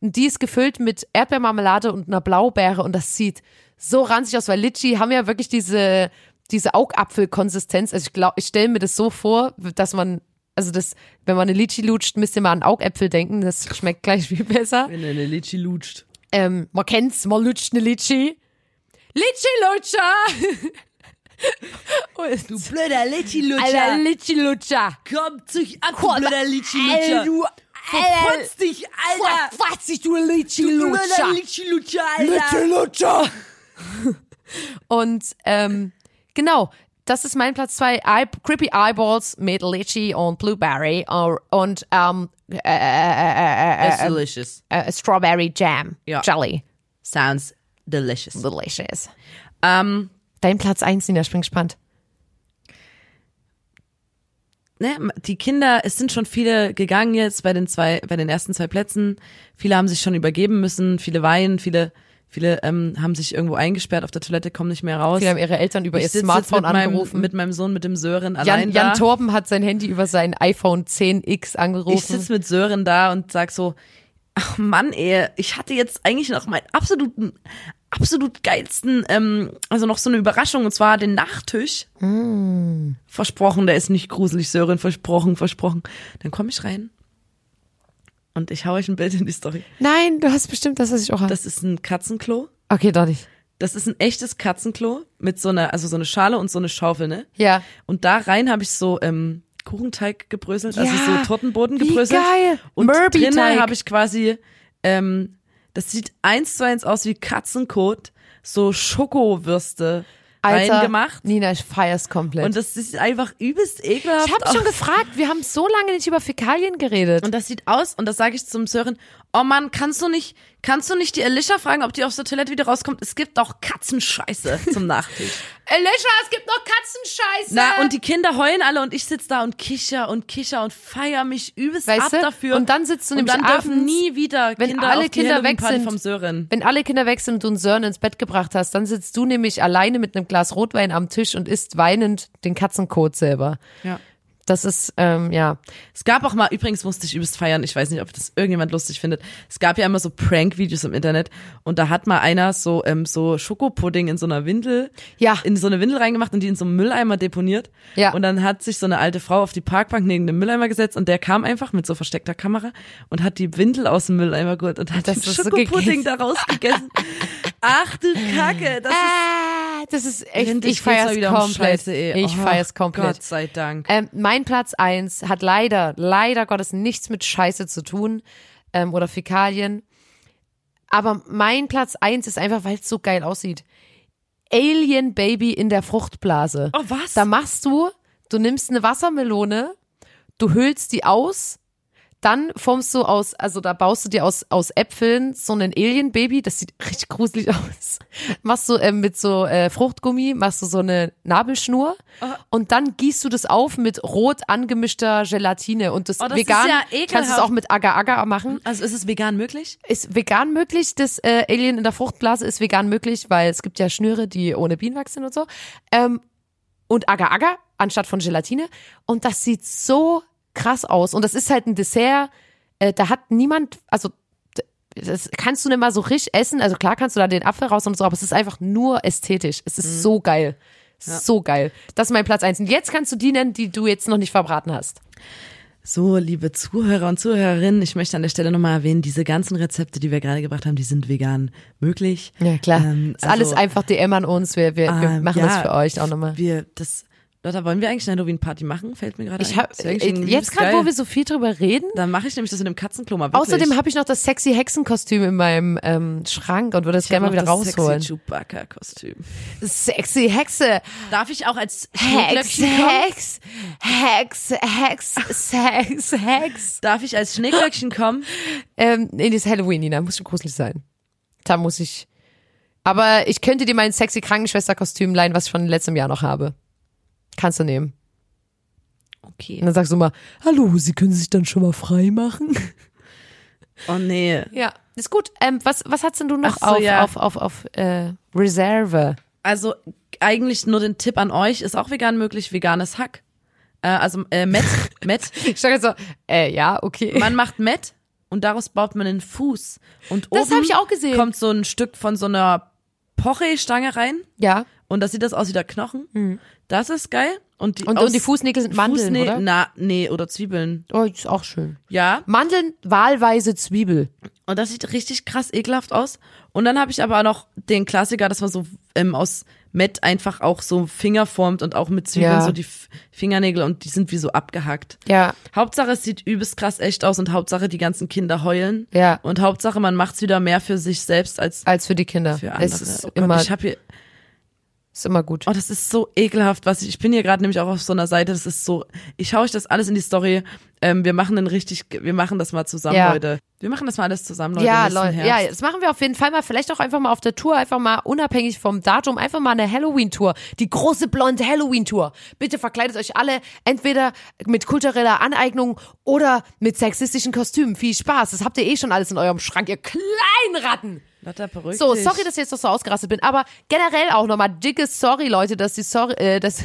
Und die ist gefüllt mit Erdbeermarmelade und einer Blaubeere und das sieht so ranzig aus, weil Litchi haben ja wirklich diese, diese Augapfelkonsistenz. Also ich glaube, ich stelle mir das so vor, dass man, also das, wenn man eine Litchi lutscht, müsst ihr mal an Augäpfel denken, das schmeckt gleich viel besser. Wenn eine Litschi lutscht. Ähm, man kennt's, man lutscht eine Litchi. Litchi-Lutscher! (laughs) Und- Du blöder Litschi-Lutscher. Alter, Litchi-Lutscher! Komm zu ab, du blöder Litschi-Lutscher. Du, Verputz dich, Alter. Was dich, du Du blöder! Litschi-Lutscher, Alter. Litchi-Lutscher! (laughs) Und, ähm, genau. Das ist mein Platz zwei. Eye, Creepy Eyeballs mit Litchi und Blueberry äh, und ähm, äh, äh, äh, It's äh, delicious. äh, Strawberry Jam Ja. Jelly. Sounds delicious. Delicious. Ähm, Dein Platz eins, Nina, ich bin gespannt. ne, die Kinder, es sind schon viele gegangen jetzt bei den zwei, bei den ersten zwei Plätzen. Viele haben sich schon übergeben müssen, viele weinen, viele, viele ähm, haben sich irgendwo eingesperrt auf der Toilette, kommen nicht mehr raus. Wir haben ihre Eltern über ich ihr Smartphone mit meinem, angerufen. mit meinem Sohn, mit dem Sören allein Jan, Jan da. Torben hat sein Handy über sein iPhone 10X angerufen. ich sitze mit Sören da und sag so, ach Mann, ey, ich hatte jetzt eigentlich noch meinen absoluten, absolut geilsten, ähm, also noch so eine Überraschung, und zwar den Nachtisch. Versprochen, der ist nicht gruselig, Sören, versprochen, versprochen. Dann komme ich rein und ich hau euch ein Bild in die Story. Nein, du hast bestimmt das, was ich auch habe. Das ist ein Katzenklo. Okay, doch nicht. Das ist ein echtes Katzenklo mit so einer, also so eine Schale und so eine Schaufel, ne? Ja. Und da rein habe ich so ähm, Kuchenteig gebröselt, also Ja, so Tortenboden wie gebröselt. geil. Und drinnen habe ich quasi, ähm, das sieht eins zu eins aus wie Katzenkot, so Schokowürste Alter, reingemacht. Nina, ich feier's komplett. Und das ist einfach übelst ekelhaft. ich habe schon gefragt, wir haben so lange nicht über Fäkalien geredet. Und das sieht aus, und das sage ich zum Sören, oh Mann, kannst du nicht, kannst du nicht die Alicia fragen, ob die aus der Toilette wieder rauskommt? Es gibt auch Katzenscheiße zum (laughs) Nachtisch. Alicia, es gibt noch Katzenscheiße. Na, und die Kinder heulen alle und ich sitz da und kicher und kicher und feier mich übelst Weißt ab du? dafür. Und dann sitzt du und nämlich dann dürfen abends, nie wieder wenn Kinder alle Kinder weg sind, vom Sören. Wenn alle Kinder weg sind und du einen Sören ins Bett gebracht hast, dann sitzt du nämlich alleine mit einem Glas Rotwein am Tisch und isst weinend den Katzenkot selber. Ja. Das ist, ähm, ja. Es gab auch mal, übrigens musste ich übelst feiern, ich weiß nicht, ob das irgendjemand lustig findet. Es gab ja immer so Prank-Videos im Internet und da hat mal einer so, ähm, so Schokopudding in so einer Windel, Ja. in so eine Windel reingemacht und die in so einem Mülleimer deponiert. Ja. Und dann hat sich so eine alte Frau auf die Parkbank neben dem Mülleimer gesetzt und der kam einfach mit so versteckter Kamera und hat die Windel aus dem Mülleimer geholt und hat Das den ist so Schokopudding gegessen. daraus gegessen. Ach du Kacke, das (laughs) ist Ah, das ist echt, Endlich ich feier's um komplett. Ey. Ich Oh, feier's komplett. Gott sei Dank. Ähm, mein Platz eins hat leider, leider Gottes nichts mit Scheiße zu tun ähm, oder Fäkalien. Aber mein Platz eins ist einfach, weil es so geil aussieht. Alien Baby in der Fruchtblase. Oh, was? Da machst du, du nimmst eine Wassermelone, du hüllst die aus, dann formst du aus, also da baust du dir aus, aus Äpfeln so ein Alien-Baby, das sieht richtig gruselig (laughs) aus. Machst du ähm, mit so äh, Fruchtgummi, machst du so eine Nabelschnur und dann gießt du das auf mit rot angemischter Gelatine und das, Oh, das ist vegan ja kannst du es auch mit Agar-Agar machen. Also ist es vegan möglich? Ist vegan möglich, das äh, Alien in der Fruchtblase ist vegan möglich, weil es gibt ja Schnüre, die ohne Bienenwachs sind und so. Ähm, und Agar-Agar anstatt von Gelatine. Und das sieht so krass aus. Und das ist halt ein Dessert, äh, da hat niemand, also das kannst du nicht mal so richtig essen. Also klar kannst du da den Apfel raus und so, aber es ist einfach nur ästhetisch. Es ist so geil. So geil. Das ist mein Platz eins. Und jetzt kannst du die nennen, die du jetzt noch nicht verbraten hast. So, liebe Zuhörer und Zuhörerinnen, ich möchte an der Stelle nochmal erwähnen, diese ganzen Rezepte, die wir gerade gebracht haben, die sind vegan möglich. Ja, klar. Ähm, ist alles also, einfach DM an uns. Wir, wir, wir ähm, machen ja, das für euch auch nochmal. Wir, das, Lotta, wollen wir eigentlich eine Halloween-Party machen? Fällt mir gerade Ich ein. hab, Das äh, schon jetzt gerade, wo wir so viel drüber reden, Dann mache ich nämlich das mit dem Katzenklo mal wirklich. außerdem habe ich noch das sexy Hexenkostüm in meinem ähm, Schrank und würde hab gerne mal wieder das rausholen. Sexy Chewbacca-Kostüm. Sexy Hexe. Darf ich auch als Hex? Hex, Hex, Hex, Hex, Hex. Darf ich als Schneeglöckchen kommen? Ähm, nee, das ist Halloween, Nina. Muss schon gruselig sein. Da muss ich. Aber ich könnte dir mein sexy Krankenschwesterkostüm leihen, was ich von letztem Jahr noch habe. Kannst du nehmen. Okay. Und dann sagst du mal, hallo, Sie können sich dann schon mal frei machen. Oh nee. Ja, ist gut. Ähm, was, was hast denn du noch Ach so, auf, ja. auf, auf, auf äh, Reserve? Also eigentlich nur den Tipp an euch, ist auch vegan möglich, veganes Hack. Äh, also äh, Met, (laughs) Met. Ich sage jetzt so, äh, ja, okay. Man macht Met und daraus baut man einen Fuß. Und Das oben ich auch gesehen. kommt so ein Stück von so einer Poche-Stange rein ja. und das sieht das aus wie der Knochen. Das ist geil. Und die, Mhm. Und, und die Fußnägel sind Mandeln, Fußnä- oder? Na, nee, oder Zwiebeln. Oh, ist auch schön. Ja. Mandeln, wahlweise Zwiebel. Und das sieht richtig krass ekelhaft aus. Und dann habe ich aber auch noch den Klassiker, dass man so ähm, aus Met einfach auch so Finger formt und auch mit Zwiebeln Ja. so die F Fingernägel und die sind wie so abgehackt. Ja, Hauptsache, es sieht übelst krass echt aus und Hauptsache, die ganzen Kinder heulen. Ja. Und Hauptsache, man macht's wieder mehr für sich selbst als als für die Kinder. für andere. Es ist oh Gott, immer, ich habe hier Ist immer gut. Oh, das ist so ekelhaft, was ich, ich bin hier gerade nämlich auch auf so einer Seite, das ist so, ich schaue euch das alles in die Story, ähm, wir machen den richtig, wir machen das mal zusammen, Ja. Leute. Wir machen das mal alles zusammen, Leute. Ja, Leute, Herbst. ja, das machen wir auf jeden Fall mal. Vielleicht auch einfach mal auf der Tour, einfach mal unabhängig vom Datum, einfach mal eine Halloween-Tour. Die große blonde Halloween-Tour. Bitte verkleidet euch alle entweder mit kultureller Aneignung oder mit sexistischen Kostümen. Viel Spaß. Das habt ihr eh schon alles in eurem Schrank, ihr Kleinratten. Beruhig So, sorry, dass ich jetzt noch so ausgerastet bin, aber generell auch nochmal dickes Sorry, Leute, dass die Sorry, äh, das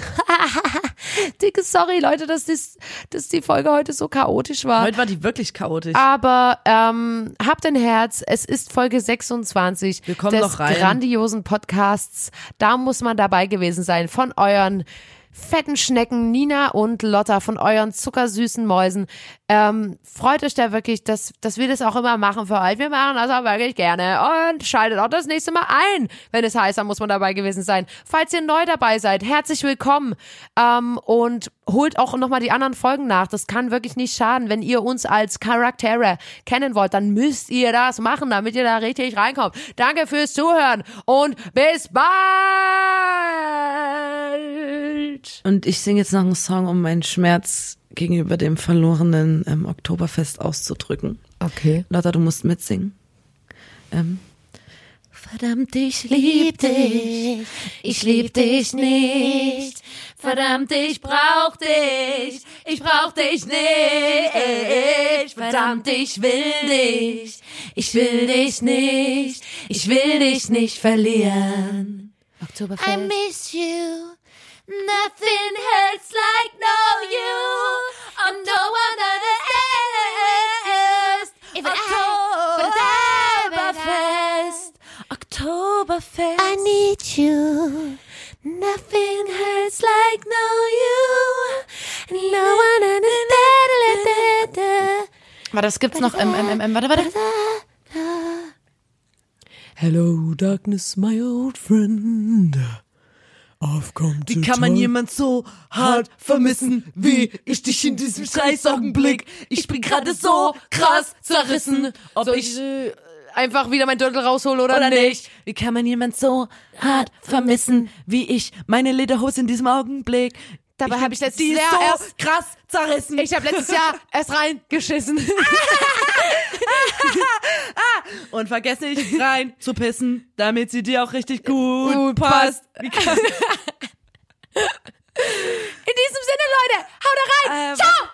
(laughs) dickes Sorry, Leute, dass, dies, dass die Folge heute so chaotisch war. Heute war die wirklich chaotisch. Aber ähm, habt ein Herz, es ist Folge 26 Wir kommen des noch rein. grandiosen Podcasts. Da muss man dabei gewesen sein von euren fetten Schnecken Nina und Lotta, von euren zuckersüßen Mäusen. Ähm, freut euch da wirklich, dass, dass wir das auch immer machen für euch. Wir machen das auch wirklich gerne und schaltet auch das nächste Mal ein, wenn es heißt, dann muss man dabei gewesen sein. Falls ihr neu dabei seid, herzlich willkommen ähm, und holt auch nochmal die anderen Folgen nach. Das kann wirklich nicht schaden. Wenn ihr uns als Charaktere kennen wollt, dann müsst ihr das machen, damit ihr da richtig reinkommt. Danke fürs Zuhören und bis bald. Und ich singe jetzt noch einen Song, um meinen Schmerz gegenüber dem verlorenen ähm, Oktoberfest auszudrücken. Okay. Lotta, du musst mitsingen. Ähm, Verdammt, ich lieb dich, ich lieb dich nicht. Verdammt, ich brauch dich, ich brauch dich nicht. Verdammt, ich will dich, ich will dich nicht, ich will dich nicht verlieren. Oktoberfest. I miss you. Nothing hurts like know you. I'm no one understands. Oktoberfest. Oktoberfest. I need you. Nothing hurts like know you. No one understands. warte, das gibt's noch. Ähm, ähm, ähm, ähm, warte, warte. Hello, darkness, my old friend. Come Wie kann man jemand so hart vermissen, wie ich dich in diesem Scheißaugenblick? Ich bin gerade so krass zerrissen, ob Soll ich äh, einfach wieder mein Döttel raushole oder, oder nicht? nicht. Wie kann man jemand so hart vermissen, wie ich meine Lederhose in diesem Augenblick? Dabei Ich hab ich letztes Jahr so erst- krass zerrissen. Ich habe letztes Jahr erst reingeschissen. (laughs) (laughs) und vergesse nicht rein zu pissen, damit sie dir auch richtig gut, Gut passt. Kann, In diesem Sinne, Leute, haut da rein. Ähm, Ciao.